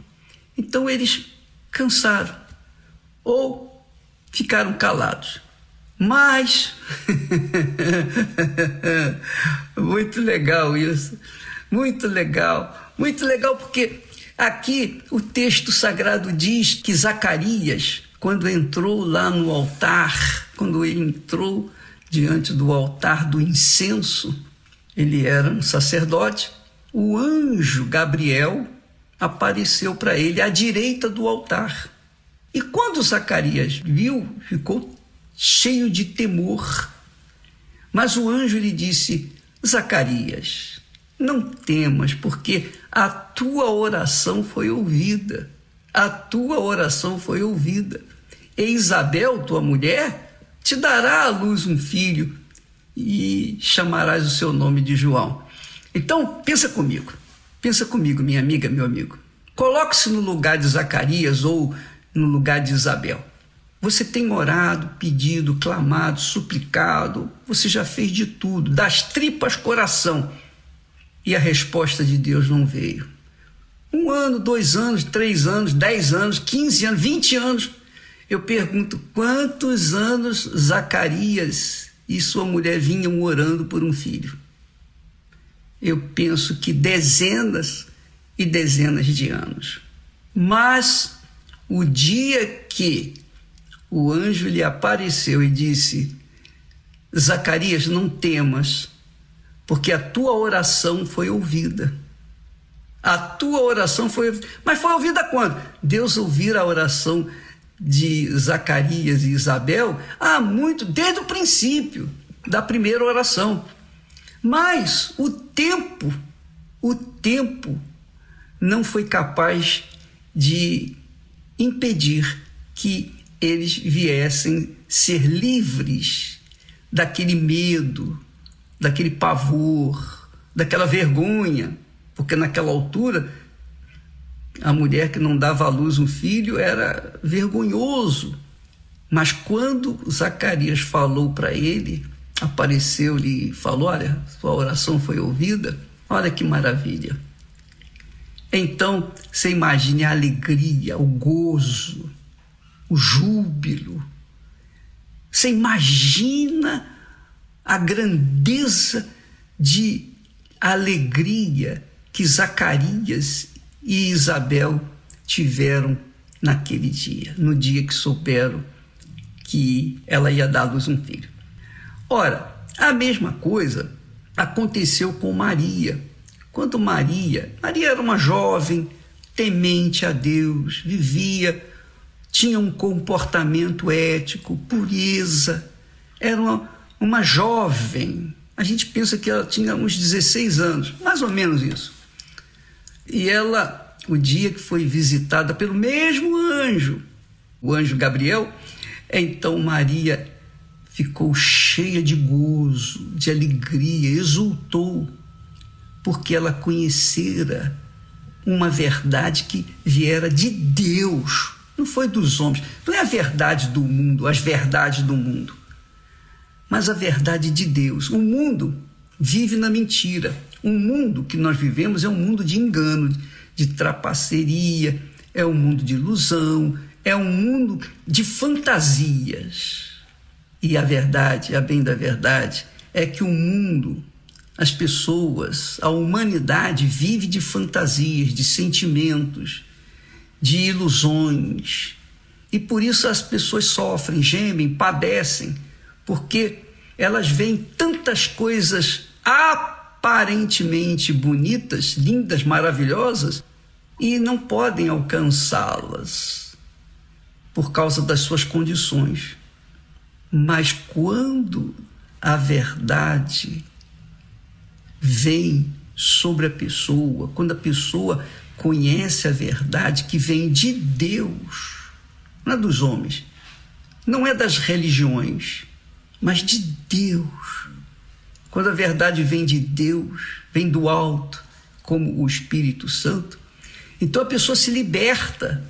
Então eles cansaram ou ficaram calados. Mas muito legal isso. Muito legal. Muito legal porque aqui o texto sagrado diz que Zacarias, quando entrou lá no altar, quando ele entrou diante do altar do incenso, ele era um sacerdote, o anjo Gabriel apareceu para ele à direita do altar. E quando Zacarias viu, ficou cheio de temor. Mas o anjo lhe disse: Zacarias, não temas, porque a tua oração foi ouvida. A tua oração foi ouvida. E Isabel, tua mulher, te dará à luz um filho e chamarás o seu nome de João. Então, pensa comigo. Pensa comigo, minha amiga, meu amigo. Coloque-se no lugar de Zacarias ou no lugar de Isabel. Você tem orado, pedido, clamado, suplicado, você já fez de tudo, das tripas coração, e a resposta de Deus não veio. Um ano, dois anos, três anos, dez anos, quinze anos, vinte anos. Eu pergunto quantos anos Zacarias e sua mulher vinham orando por um filho. Eu penso que dezenas e dezenas de anos. Mas o dia que o anjo lhe apareceu e disse: Zacarias, não temas, porque a tua oração foi ouvida. A tua oração foi ouvida. Mas foi ouvida quando? Deus ouvira a oração de Zacarias e Isabel há muito, desde o princípio da primeira oração. Mas o tempo, o tempo não foi capaz de impedir que eles viessem ser livres daquele medo, daquele pavor, daquela vergonha, porque naquela altura a mulher que não dava à luz um filho era vergonhoso. Mas quando Zacarias falou para ele, apareceu-lhe e falou: Olha, sua oração foi ouvida, olha que maravilha. Então, você imagine a alegria, o gozo, o júbilo. Você imagina a grandeza de alegria que Zacarias e Isabel tiveram naquele dia, no dia que souberam que ela ia dar à luz um filho. Ora, a mesma coisa aconteceu com Maria. Quando Maria, Maria era uma jovem, temente a Deus, vivia tinha um comportamento ético, pureza, era uma, uma jovem. A gente pensa que ela tinha uns 16 anos, mais ou menos isso. E ela, o dia que foi visitada pelo mesmo anjo, o anjo Gabriel, então Maria ficou cheia de gozo, de alegria, exultou, porque ela conhecera uma verdade que viera de Deus não foi dos homens, não é a verdade do mundo, as verdades do mundo, mas a verdade de Deus. O mundo vive na mentira. O mundo que nós vivemos é um mundo de engano, de trapaceria, é um mundo de ilusão, é um mundo de fantasias. E a verdade, a bem da verdade, é que o mundo, as pessoas, a humanidade vive de fantasias, de sentimentos, de ilusões. E por isso as pessoas sofrem, gemem, padecem, porque elas veem tantas coisas bonitas, lindas, maravilhosas, e não podem alcançá-las por causa das suas condições. Mas quando a verdade vem sobre a pessoa, quando a pessoa conhece a verdade que vem de Deus, não é dos homens, não é das religiões, mas de Deus. Quando a verdade vem de Deus, vem do alto, como o Espírito Santo, então a pessoa se liberta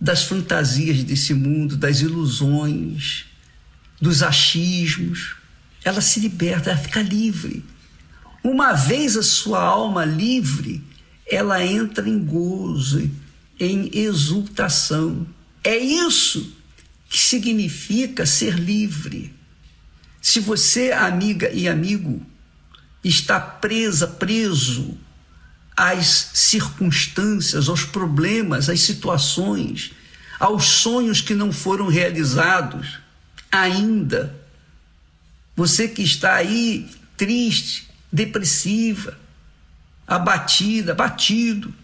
das fantasias desse mundo, das ilusões, dos achismos. Ela se liberta, ela fica livre. Uma vez a sua alma livre, ela entra em gozo, em exultação. É isso que significa ser livre. Se você, amiga e amigo, está presa, preso às circunstâncias, aos problemas, às situações, aos sonhos que não foram realizados ainda, você que está aí triste, depressiva, abatida, abatido,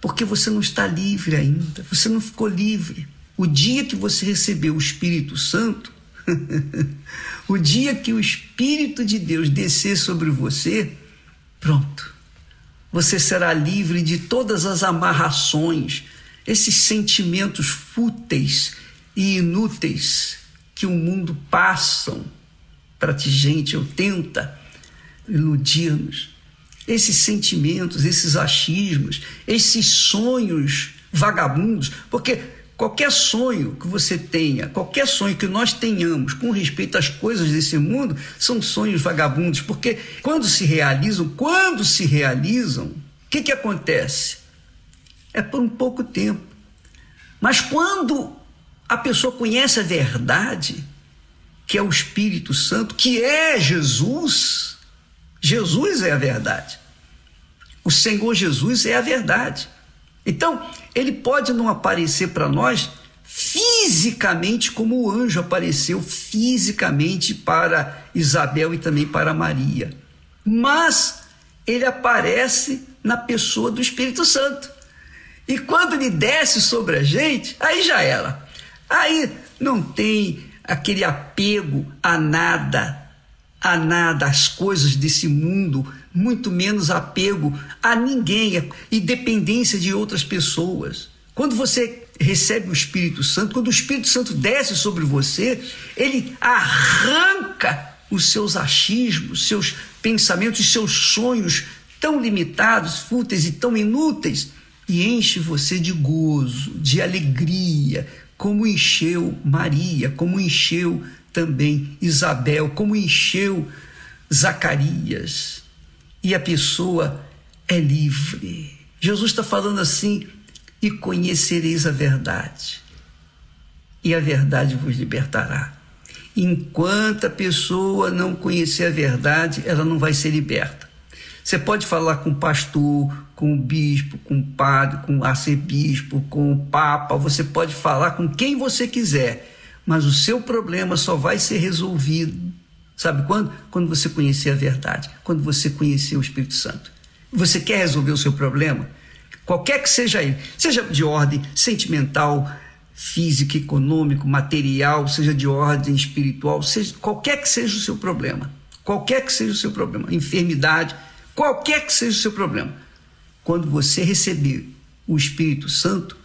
porque você não está livre ainda, você não ficou livre. O dia que você recebeu o Espírito Santo, o dia que o Espírito de Deus descer sobre você, pronto, você será livre de todas as amarrações, esses sentimentos fúteis e inúteis que o mundo passam para ti, gente, ou tenta iludir-nos. Esses sentimentos, esses achismos, esses sonhos vagabundos, porque qualquer sonho que você tenha, qualquer sonho que nós tenhamos com respeito às coisas desse mundo, são sonhos vagabundos, porque quando se realizam, quando se realizam, o que, que acontece? É por um pouco tempo. Mas quando a pessoa conhece a verdade, que é o Espírito Santo, que é Jesus, Jesus é a verdade. O Senhor Jesus é a verdade. Então, ele pode não aparecer para nós fisicamente como o anjo apareceu fisicamente para Isabel e também para Maria. Mas ele aparece na pessoa do Espírito Santo. E quando ele desce sobre a gente, aí já era. Aí não tem aquele apego a nada, a nada, às coisas desse mundo, muito menos apego a ninguém e dependência de outras pessoas. Quando você recebe o Espírito Santo, quando o Espírito Santo desce sobre você, ele arranca os seus achismos, seus pensamentos, seus sonhos tão limitados, fúteis e tão inúteis e enche você de gozo, de alegria, como encheu Maria, como encheu também Isabel, como encheu Zacarias e a pessoa é livre. Jesus está falando assim: e conhecereis a verdade, e a verdade vos libertará. Enquanto a pessoa não conhecer a verdade, ela não vai ser liberta. Você pode falar com o pastor, com o bispo, com o padre, com o arcebispo, com o papa, você pode falar com quem você quiser, mas o seu problema só vai ser resolvido Sabe quando? Quando você conhecer a verdade, quando você conhecer o Espírito Santo. Você quer resolver o seu problema? Qualquer que seja ele, seja de ordem sentimental, física, econômico, material, seja de ordem espiritual, seja qualquer que seja o seu problema, qualquer que seja o seu problema, enfermidade, qualquer que seja o seu problema. Quando você receber o Espírito Santo,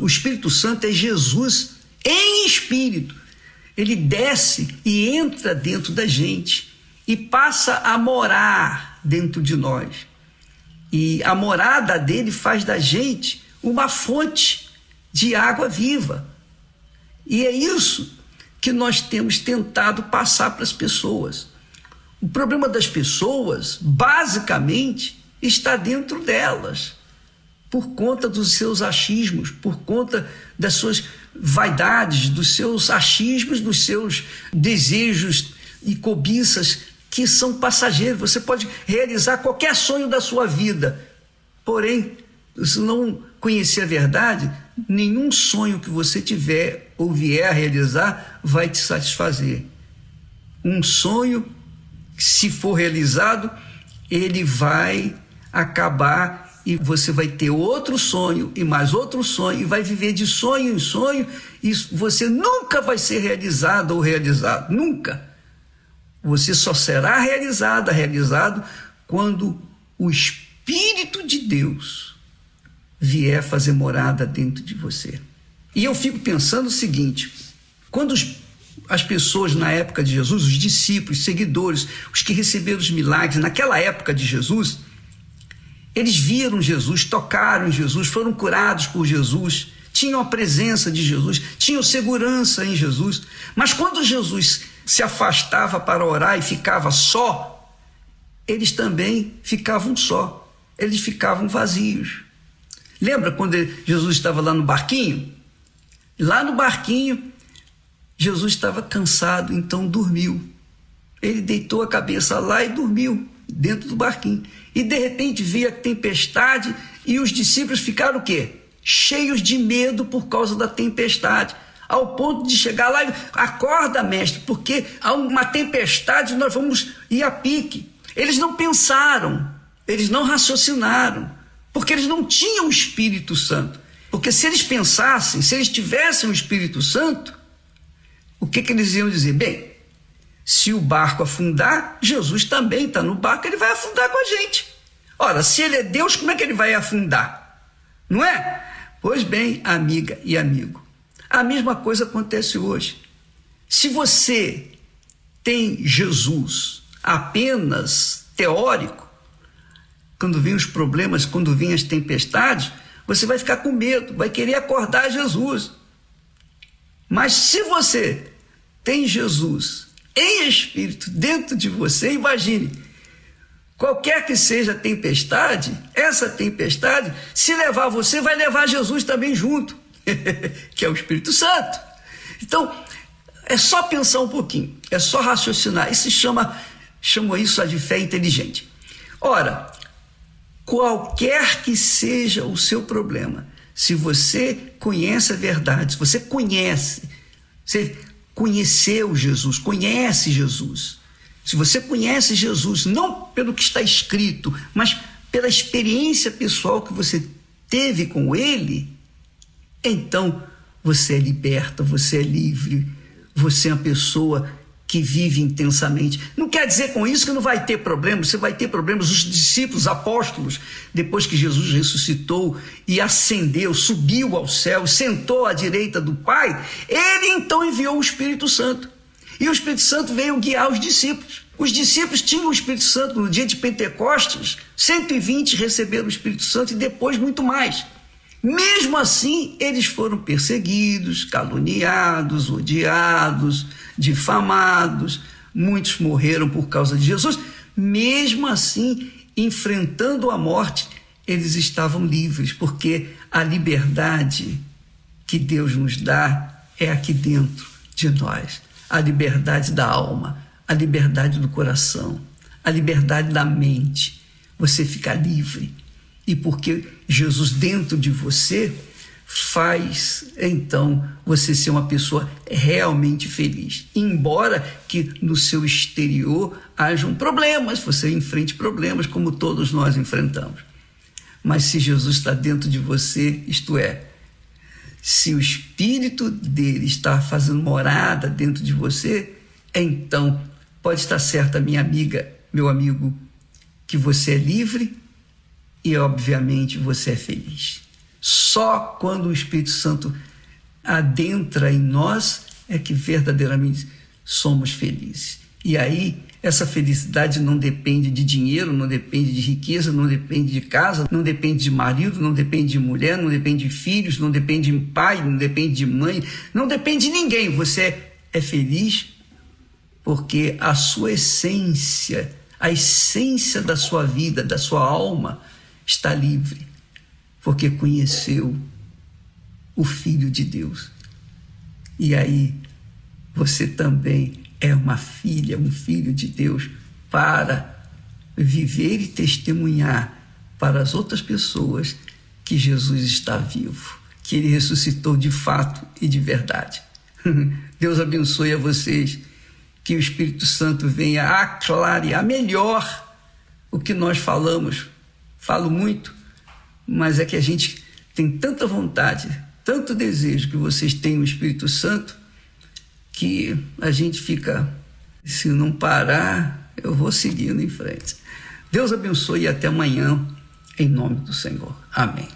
o Espírito Santo é Jesus em espírito ele desce e entra dentro da gente e passa a morar dentro de nós. E a morada dele faz da gente uma fonte de água viva. E é isso que nós temos tentado passar para as pessoas. O problema das pessoas, basicamente, está dentro delas, por conta dos seus achismos, por conta das suas vaidades, dos seus achismos, dos seus desejos e cobiças que são passageiros. Você pode realizar qualquer sonho da sua vida, porém, se não conhecer a verdade, nenhum sonho que você tiver ou vier a realizar vai te satisfazer. Um sonho, se for realizado, ele vai acabar e você vai ter outro sonho e mais outro sonho e vai viver de sonho em sonho e você nunca vai ser realizado ou realizado, nunca. Você só será realizada, realizado quando o Espírito de Deus vier fazer morada dentro de você. E eu fico pensando o seguinte: quando os, as pessoas na época de Jesus, os discípulos, seguidores, os que receberam os milagres naquela época de Jesus, eles viram Jesus, tocaram Jesus, foram curados por Jesus, tinham a presença de Jesus, tinham segurança em Jesus. Mas quando Jesus se afastava para orar e ficava só, eles também ficavam só, eles ficavam vazios. Lembra quando Jesus estava lá no barquinho? Lá no barquinho, Jesus estava cansado, então dormiu. Ele deitou a cabeça lá e dormiu dentro do barquinho. E de repente veio a tempestade e os discípulos ficaram o quê? Cheios de medo por causa da tempestade. Ao ponto de chegar lá e acorda, mestre, porque há uma tempestade nós vamos ir a pique. Eles não pensaram, eles não raciocinaram, porque eles não tinham o Espírito Santo. Porque se eles pensassem, se eles tivessem o Espírito Santo, o que, que eles iam dizer? Bem, se o barco afundar, Jesus também está no barco, ele vai afundar com a gente. Ora, se ele é Deus, como é que ele vai afundar? Não é? Pois bem, amiga e amigo, a mesma coisa acontece hoje. Se você tem Jesus apenas teórico, quando vem os problemas, quando vem as tempestades, você vai ficar com medo, vai querer acordar Jesus. Mas se você tem Jesus em espírito dentro de você, imagine, qualquer que seja a tempestade, essa tempestade, se levar você, vai levar Jesus também junto, que é o Espírito Santo. Então, é só pensar um pouquinho, é só raciocinar. Isso se chama, chama isso de fé inteligente. Ora, qualquer que seja o seu problema, se você conhece a verdade, se você conhece, você conheceu Jesus, conhece Jesus, se você conhece Jesus, não pelo que está escrito, mas pela experiência pessoal que você teve com Ele, então você é liberta, você é livre, você é uma pessoa que vive intensamente. Não quer dizer com isso que não vai ter problemas, você vai ter problemas. Os discípulos, apóstolos, depois que Jesus ressuscitou e ascendeu, subiu ao céu, sentou à direita do Pai, ele então enviou o Espírito Santo. E o Espírito Santo veio guiar os discípulos. Os discípulos tinham o Espírito Santo no dia de Pentecostes, 120 receberam o Espírito Santo e depois muito mais. Mesmo assim, eles foram perseguidos, caluniados, odiados, difamados, muitos morreram por causa de Jesus. Mesmo assim, enfrentando a morte, eles estavam livres, porque a liberdade que Deus nos dá é aqui dentro de nós a liberdade da alma, a liberdade do coração, a liberdade da mente. Você fica livre e porque Jesus dentro de você faz então você ser uma pessoa realmente feliz. Embora que no seu exterior hajam problemas, você enfrente problemas como todos nós enfrentamos. Mas se Jesus está dentro de você, isto é, se o espírito dele está fazendo morada dentro de você, então pode estar certa, minha amiga, meu amigo, que você é livre e, obviamente, você é feliz. Só quando o Espírito Santo adentra em nós é que verdadeiramente somos felizes. E aí, essa felicidade não depende de dinheiro, não depende de riqueza, não depende de casa, não depende de marido, não depende de mulher, não depende de filhos, não depende de pai, não depende de mãe, não depende de ninguém. Você é feliz porque a sua essência, a essência da sua vida, da sua alma, está livre, porque conheceu o Filho de Deus. E aí você também é uma filha, um filho de Deus para viver e testemunhar para as outras pessoas que Jesus está vivo, que ele ressuscitou de fato e de verdade. Deus abençoe a vocês, que o Espírito Santo venha aclarear melhor o que nós falamos falo muito, mas é que a gente tem tanta vontade, tanto desejo que vocês tenham o Espírito Santo, que a gente fica, se não parar, eu vou seguindo em frente. Deus abençoe e até amanhã, em nome do Senhor. Amém.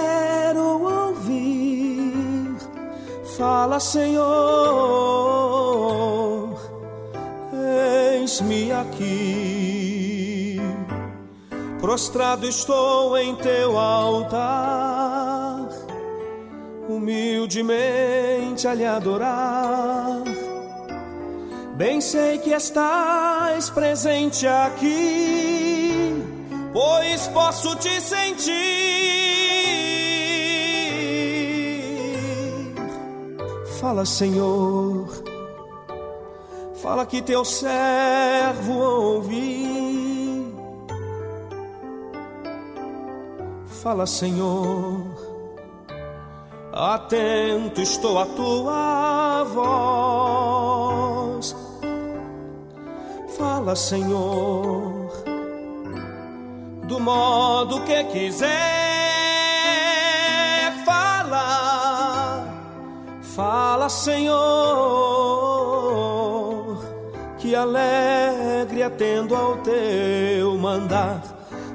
Fala, Senhor, eis-me aqui. Prostrado estou em teu altar, humildemente a lhe adorar. Bem sei que estás presente aqui, pois posso te sentir. Fala, Senhor, fala que teu servo ouvi. Fala, Senhor, atento estou à tua voz. Fala, Senhor, do modo que quiser. Fala, Senhor, que alegre atendo ao teu mandar.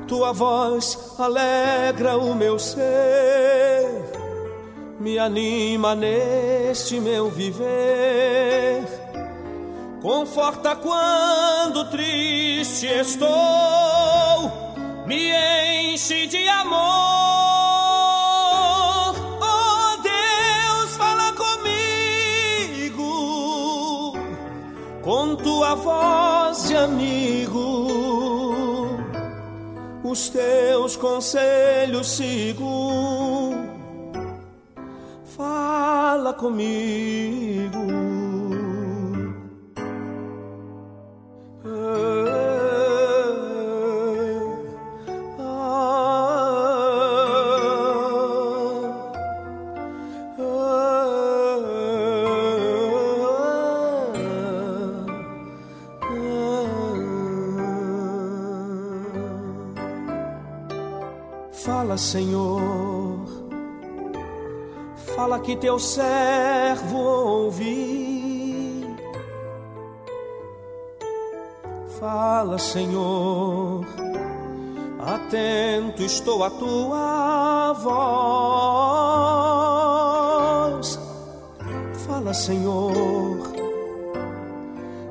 Tua voz alegra o meu ser, me anima neste meu viver conforta quando triste estou, me enche de amor. Com tua voz de amigo, os teus conselhos sigo. Fala comigo. Fala, Senhor, fala que teu servo ouvi. Fala, Senhor, atento estou à tua voz. Fala, Senhor,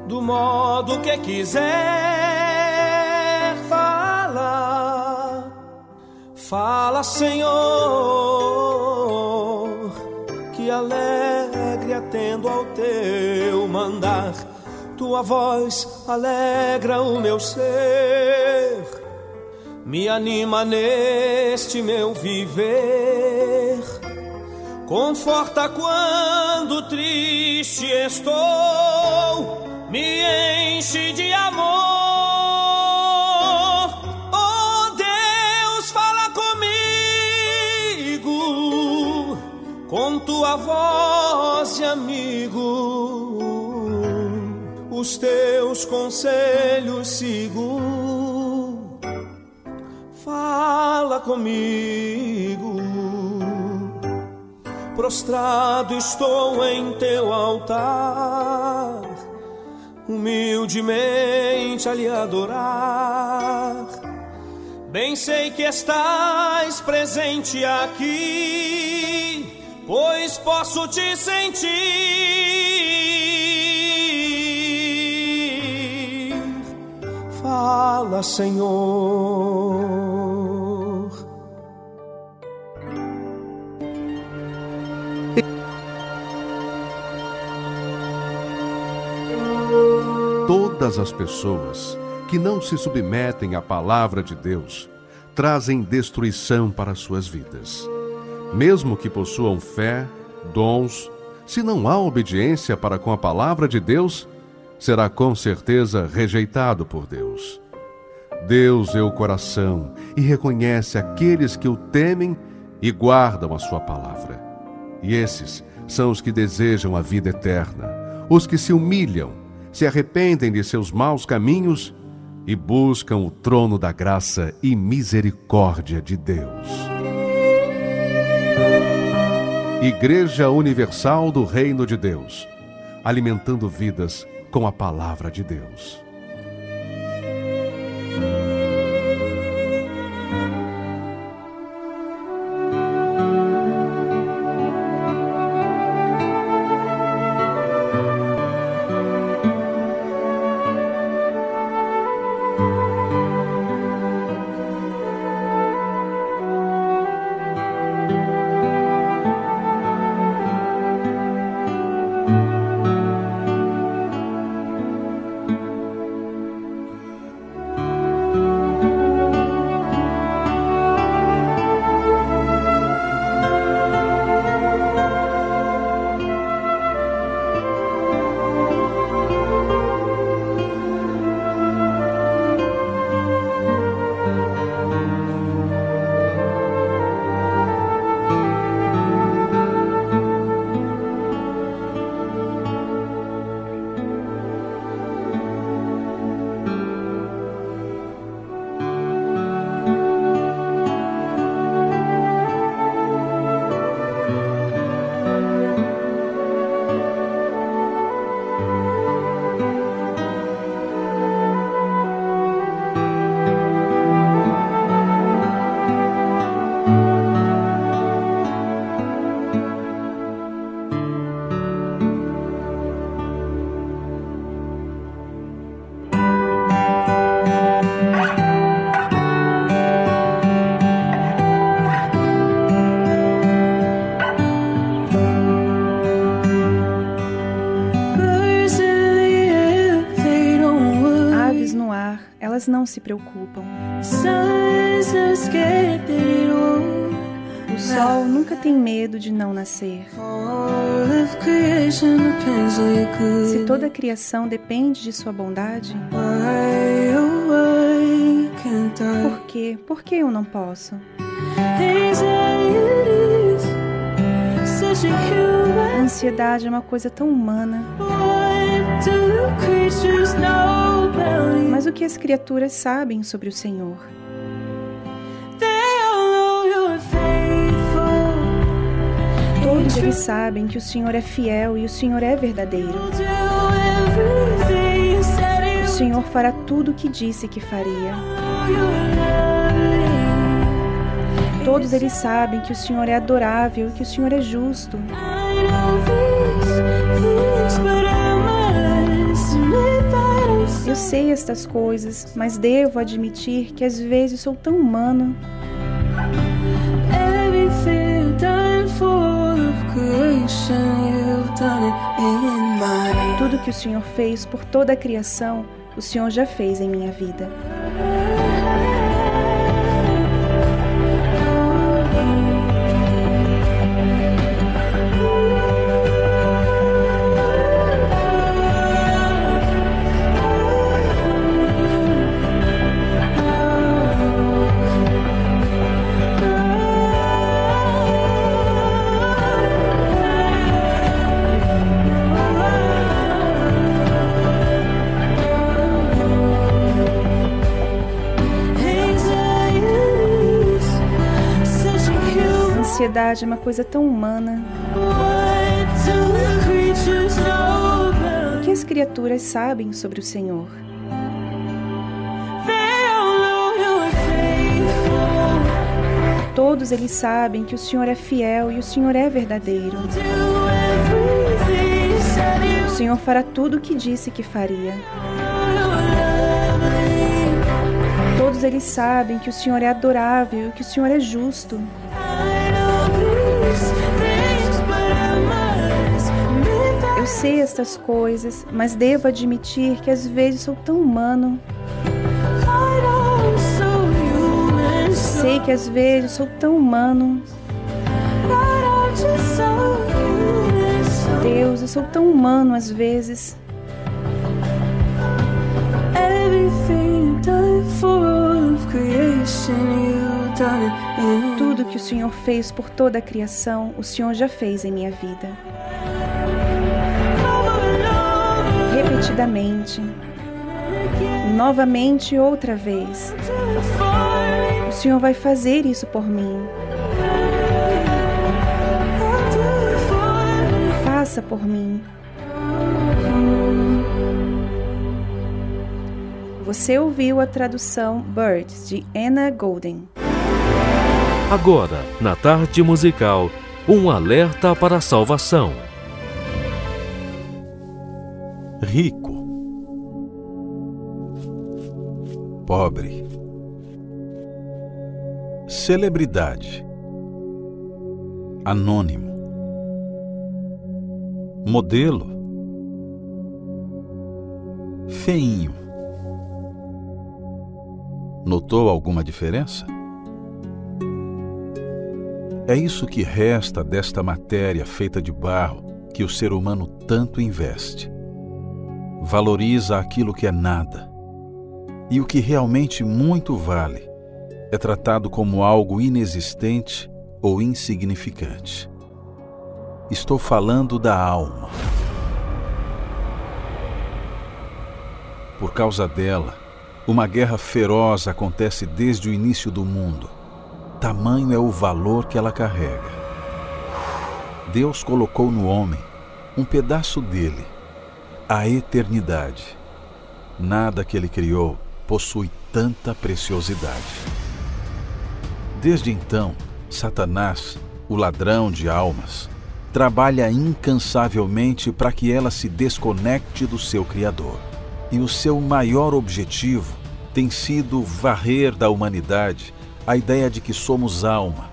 do modo que quiser. Fala, Senhor, que alegre atendo ao teu mandar. Tua voz alegra o meu ser, me anima neste meu viver. Conforta quando triste estou, me enche de amor. Tua voz de amigo os teus conselhos sigo. Fala comigo. Prostrado estou em teu altar, humildemente a lhe adorar. Bem sei que estás presente aqui, pois posso te sentir. Fala, Senhor. Todas as pessoas que não se submetem à palavra de Deus trazem destruição para suas vidas. Mesmo que possuam fé, dons, se não há obediência para com a palavra de Deus, será com certeza rejeitado por Deus. Deus é o coração e reconhece aqueles que o temem e guardam a sua palavra. E esses são os que desejam a vida eterna, os que se humilham, se arrependem de seus maus caminhos e buscam o trono da graça e misericórdia de Deus. Igreja Universal do Reino de Deus, alimentando vidas com a palavra de Deus. Se preocupam. O sol nunca tem medo de não nascer. Se toda a criação depende de sua bondade, por quê? Por que eu não posso? A ansiedade é uma coisa tão humana. Mas o que as criaturas sabem sobre o Senhor? Todos eles sabem que o Senhor é fiel e o Senhor é verdadeiro. O Senhor fará tudo o que disse que faria. Todos eles sabem que o Senhor é adorável e que o Senhor é justo. Eu sei estas coisas, mas devo admitir que às vezes sou tão humano. Tudo que o Senhor fez por toda a criação, o Senhor já fez em minha vida. Ansiedade é uma coisa tão humana. O que as criaturas sabem sobre o Senhor? Todos eles sabem que o Senhor é fiel e o Senhor é verdadeiro. O Senhor fará tudo o que disse que faria. Todos eles sabem que o Senhor é adorável e que o Senhor é justo. Sei estas coisas, mas devo admitir que às vezes sou tão humano. Sei que às vezes sou tão humano. Deus, eu sou tão humano às vezes. Tudo que o Senhor fez por toda a criação, o Senhor já fez em minha vida. Repetidamente, novamente outra vez. O Senhor vai fazer isso por mim. Faça por mim. Você ouviu a tradução Birds de Anna Golden. Agora, na tarde musical, um alerta para a salvação. Rico. Pobre. Celebridade. Anônimo. Modelo. Feinho. Notou alguma diferença? É isso que resta desta matéria feita de barro que o ser humano tanto investe. Valoriza aquilo que é nada. E o que realmente muito vale é tratado como algo inexistente ou insignificante. Estou falando da alma. Por causa dela, uma guerra feroz acontece desde o início do mundo. Tamanho é o valor que ela carrega. Deus colocou no homem um pedaço dele, a eternidade. Nada que ele criou possui tanta preciosidade. Desde então, Satanás, o ladrão de almas, trabalha incansavelmente para que ela se desconecte do seu Criador e o seu maior objetivo tem sido varrer da humanidade a ideia de que somos alma,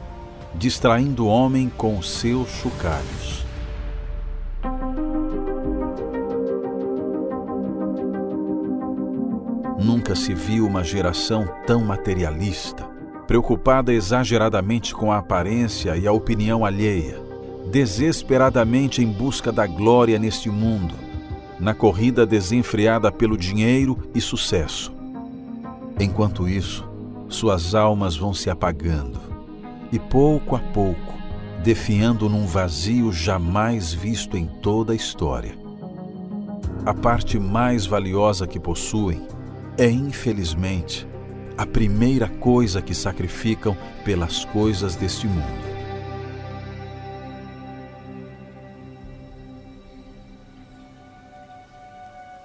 distraindo o homem com os seus chocalhos. Nunca se viu uma geração tão materialista, preocupada exageradamente com a aparência e a opinião alheia, desesperadamente em busca da glória neste mundo, na corrida desenfreada pelo dinheiro e sucesso. Enquanto isso, suas almas vão se apagando e pouco a pouco, definhando num vazio jamais visto em toda a história. A parte mais valiosa que possuem é, infelizmente, a primeira coisa que sacrificam pelas coisas deste mundo.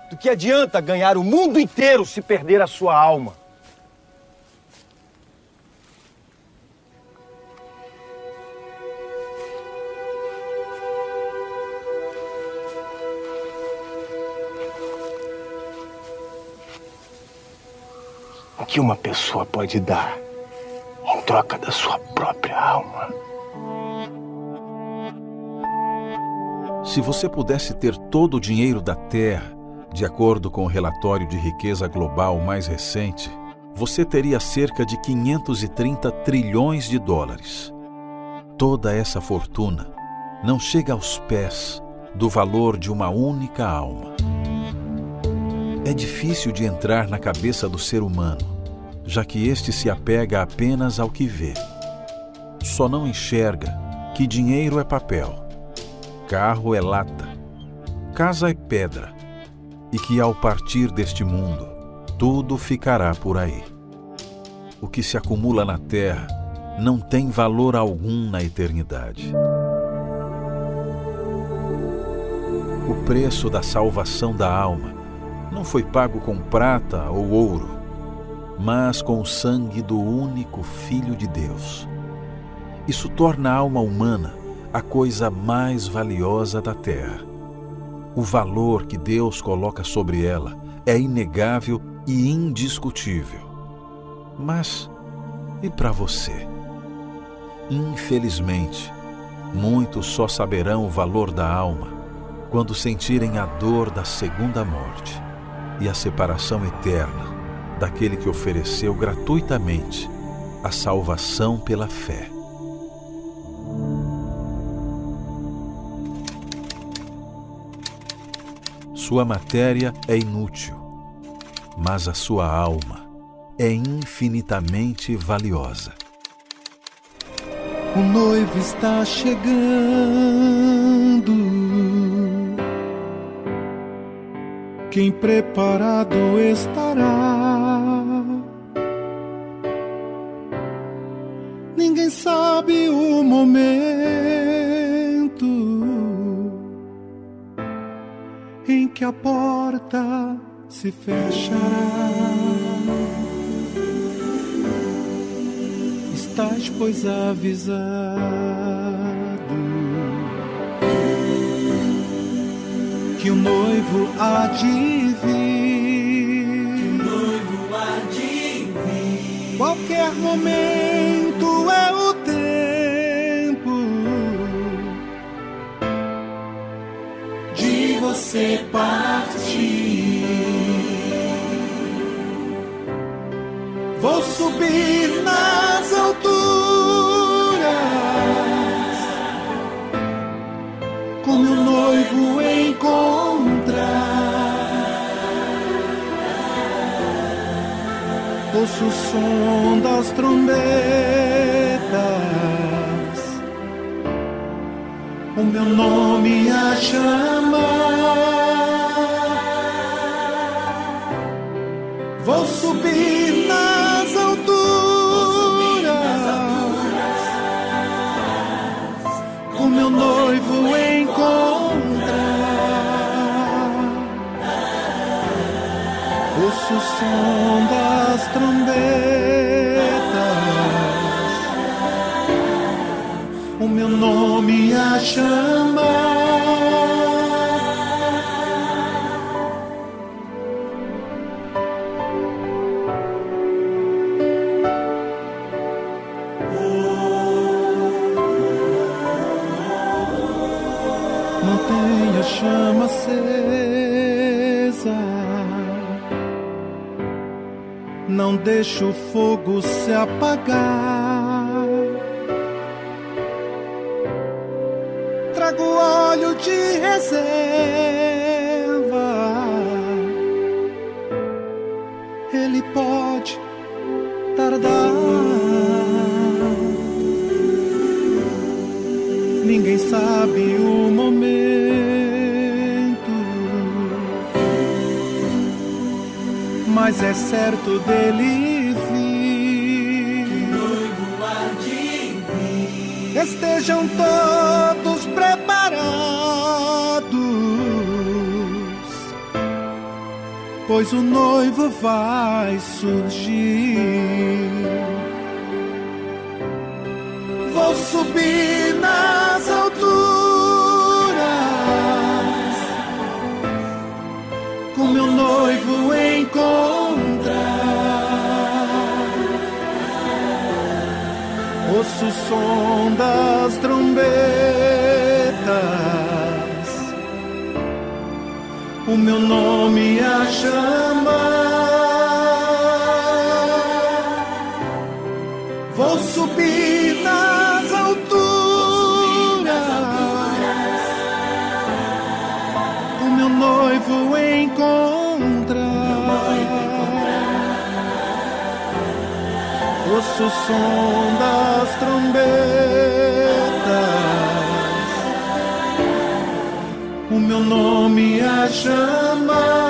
Do que adianta ganhar o mundo inteiro se perder a sua alma? Que uma pessoa pode dar em troca da sua própria alma? Se você pudesse ter todo o dinheiro da Terra, de acordo com o relatório de riqueza global mais recente, você teria cerca de 530 trilhões de dólares. Toda essa fortuna não chega aos pés do valor de uma única alma. É difícil de entrar na cabeça do ser humano, já que este se apega apenas ao que vê. Só não enxerga que dinheiro é papel, carro é lata, casa é pedra e que ao partir deste mundo, tudo ficará por aí. O que se acumula na terra não tem valor algum na eternidade. O preço da salvação da alma não foi pago com prata ou ouro, mas com o sangue do único Filho de Deus. Isso torna a alma humana a coisa mais valiosa da terra. O valor que Deus coloca sobre ela é inegável e indiscutível. Mas e para você? Infelizmente, muitos só saberão o valor da alma quando sentirem a dor da segunda morte e a separação eterna daquele que ofereceu gratuitamente a salvação pela fé. Sua matéria é inútil, mas a sua alma é infinitamente valiosa. O noivo está chegando. Quem preparado estará. Ninguém sabe o momento em que a porta se fechará. Estás, pois, avisado que o noivo há de vir. noivo há de vir. Qualquer momento é o tempo de você partir. Vou subir nas alturas meu noivo encontrar. Ouço o som das trombetas, o meu nome a chamar. Vou subir som das trombetas, o meu nome a chamar. Não deixa o fogo se apagar. Trago óleo de reserva, ele pode é certo dele vir. noivo. Estejam todos preparados, pois o noivo vai surgir. Vou subir nas alturas com meu noivo encontrar. Ouço o som das trombetas, o meu nome a chamar. Vou subir nas alturas, o meu noivo encontrar. Ouço o som das trombetas, o meu nome a chamar.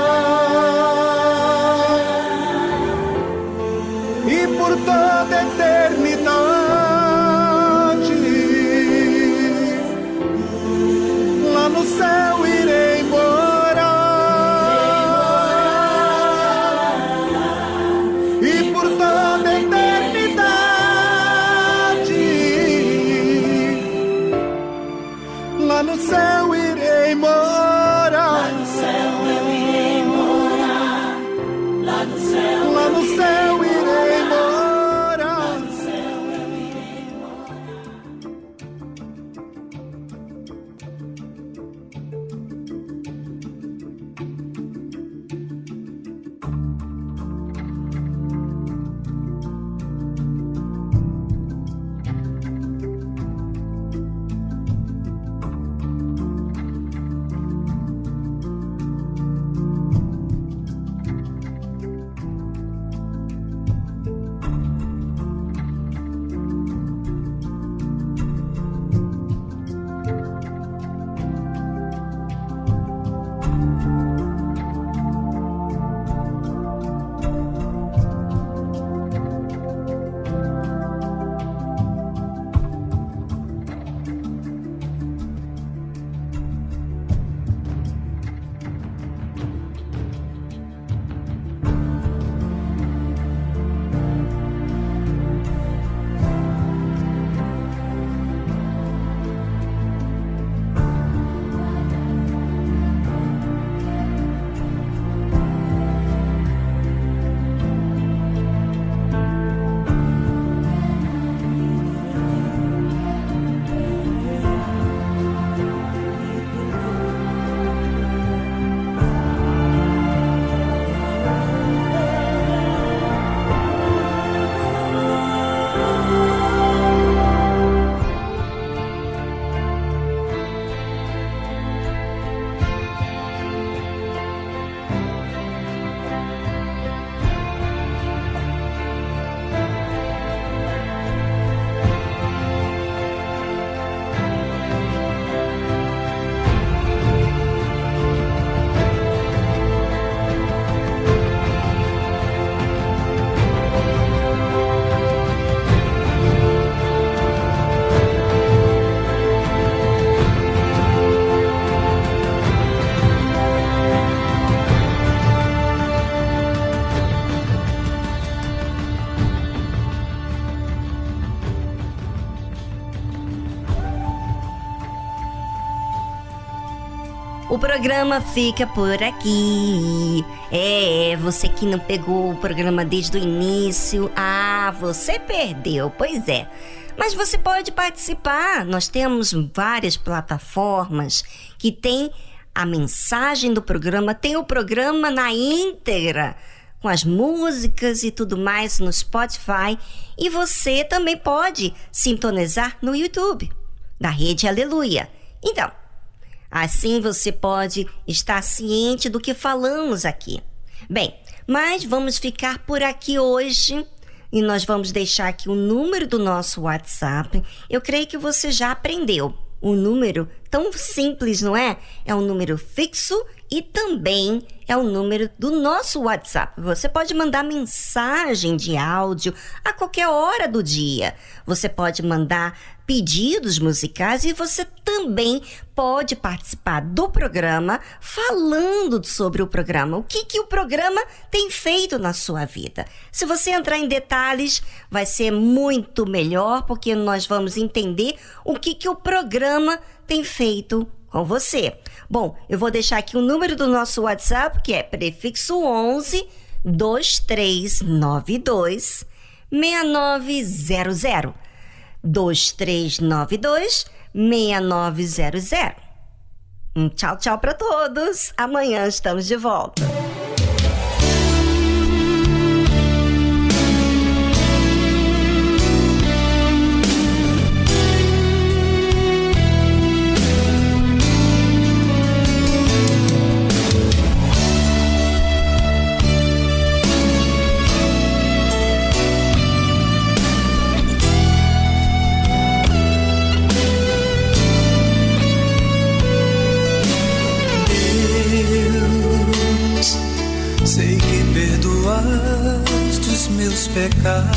O programa fica por aqui. É, você que não pegou o programa desde o início, ah, você perdeu, pois é. Mas você pode participar. Nós temos várias plataformas que tem a mensagem do programa, tem o programa na íntegra. com as músicas e tudo mais no Spotify. E você também pode sintonizar no YouTube, da Rede Aleluia. Então, assim você pode estar ciente do que falamos aqui. Bem, mas vamos ficar por aqui hoje e nós vamos deixar aqui o número do nosso WhatsApp. Eu creio que você já aprendeu. O número tão simples, não é? É um número fixo e também é o número do nosso WhatsApp. Você pode mandar mensagem de áudio a qualquer hora do dia. Você pode mandar pedidos musicais e você também pode participar do programa falando sobre o programa. O que, que o programa tem feito na sua vida? Se você entrar em detalhes, vai ser muito melhor, porque nós vamos entender o que, que o programa tem feito com você. Bom, eu vou deixar aqui o número do nosso WhatsApp, que é prefixo 11 2392 6900. 2392 6900. Um tchau, tchau para todos. Amanhã estamos de volta. Meus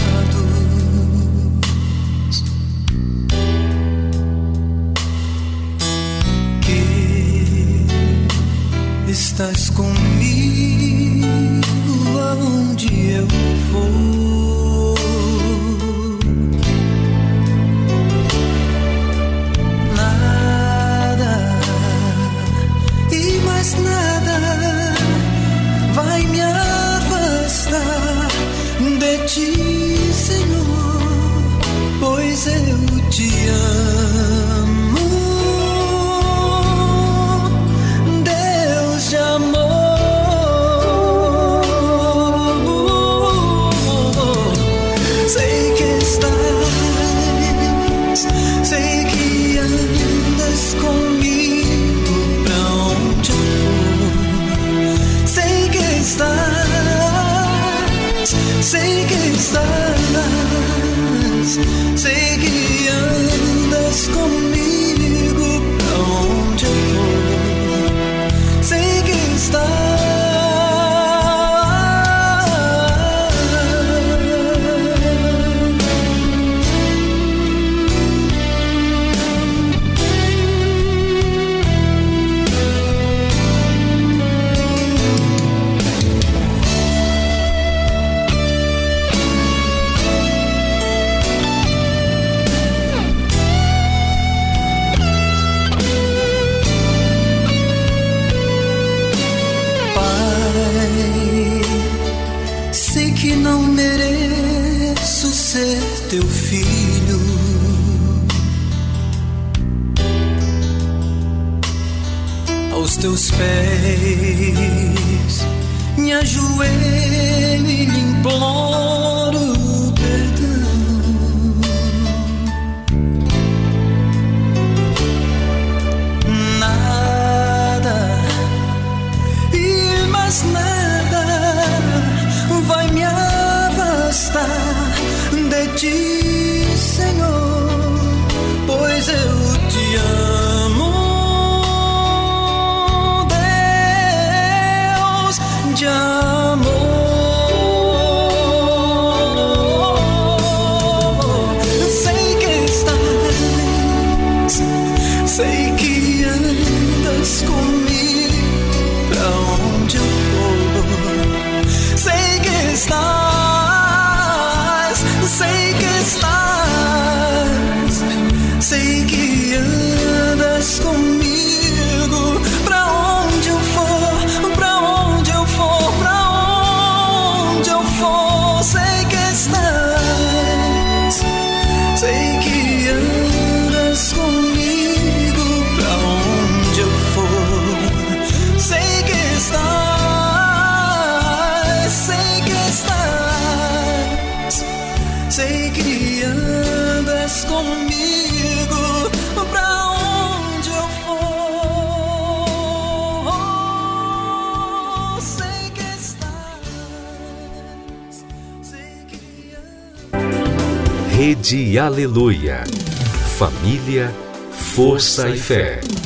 Rede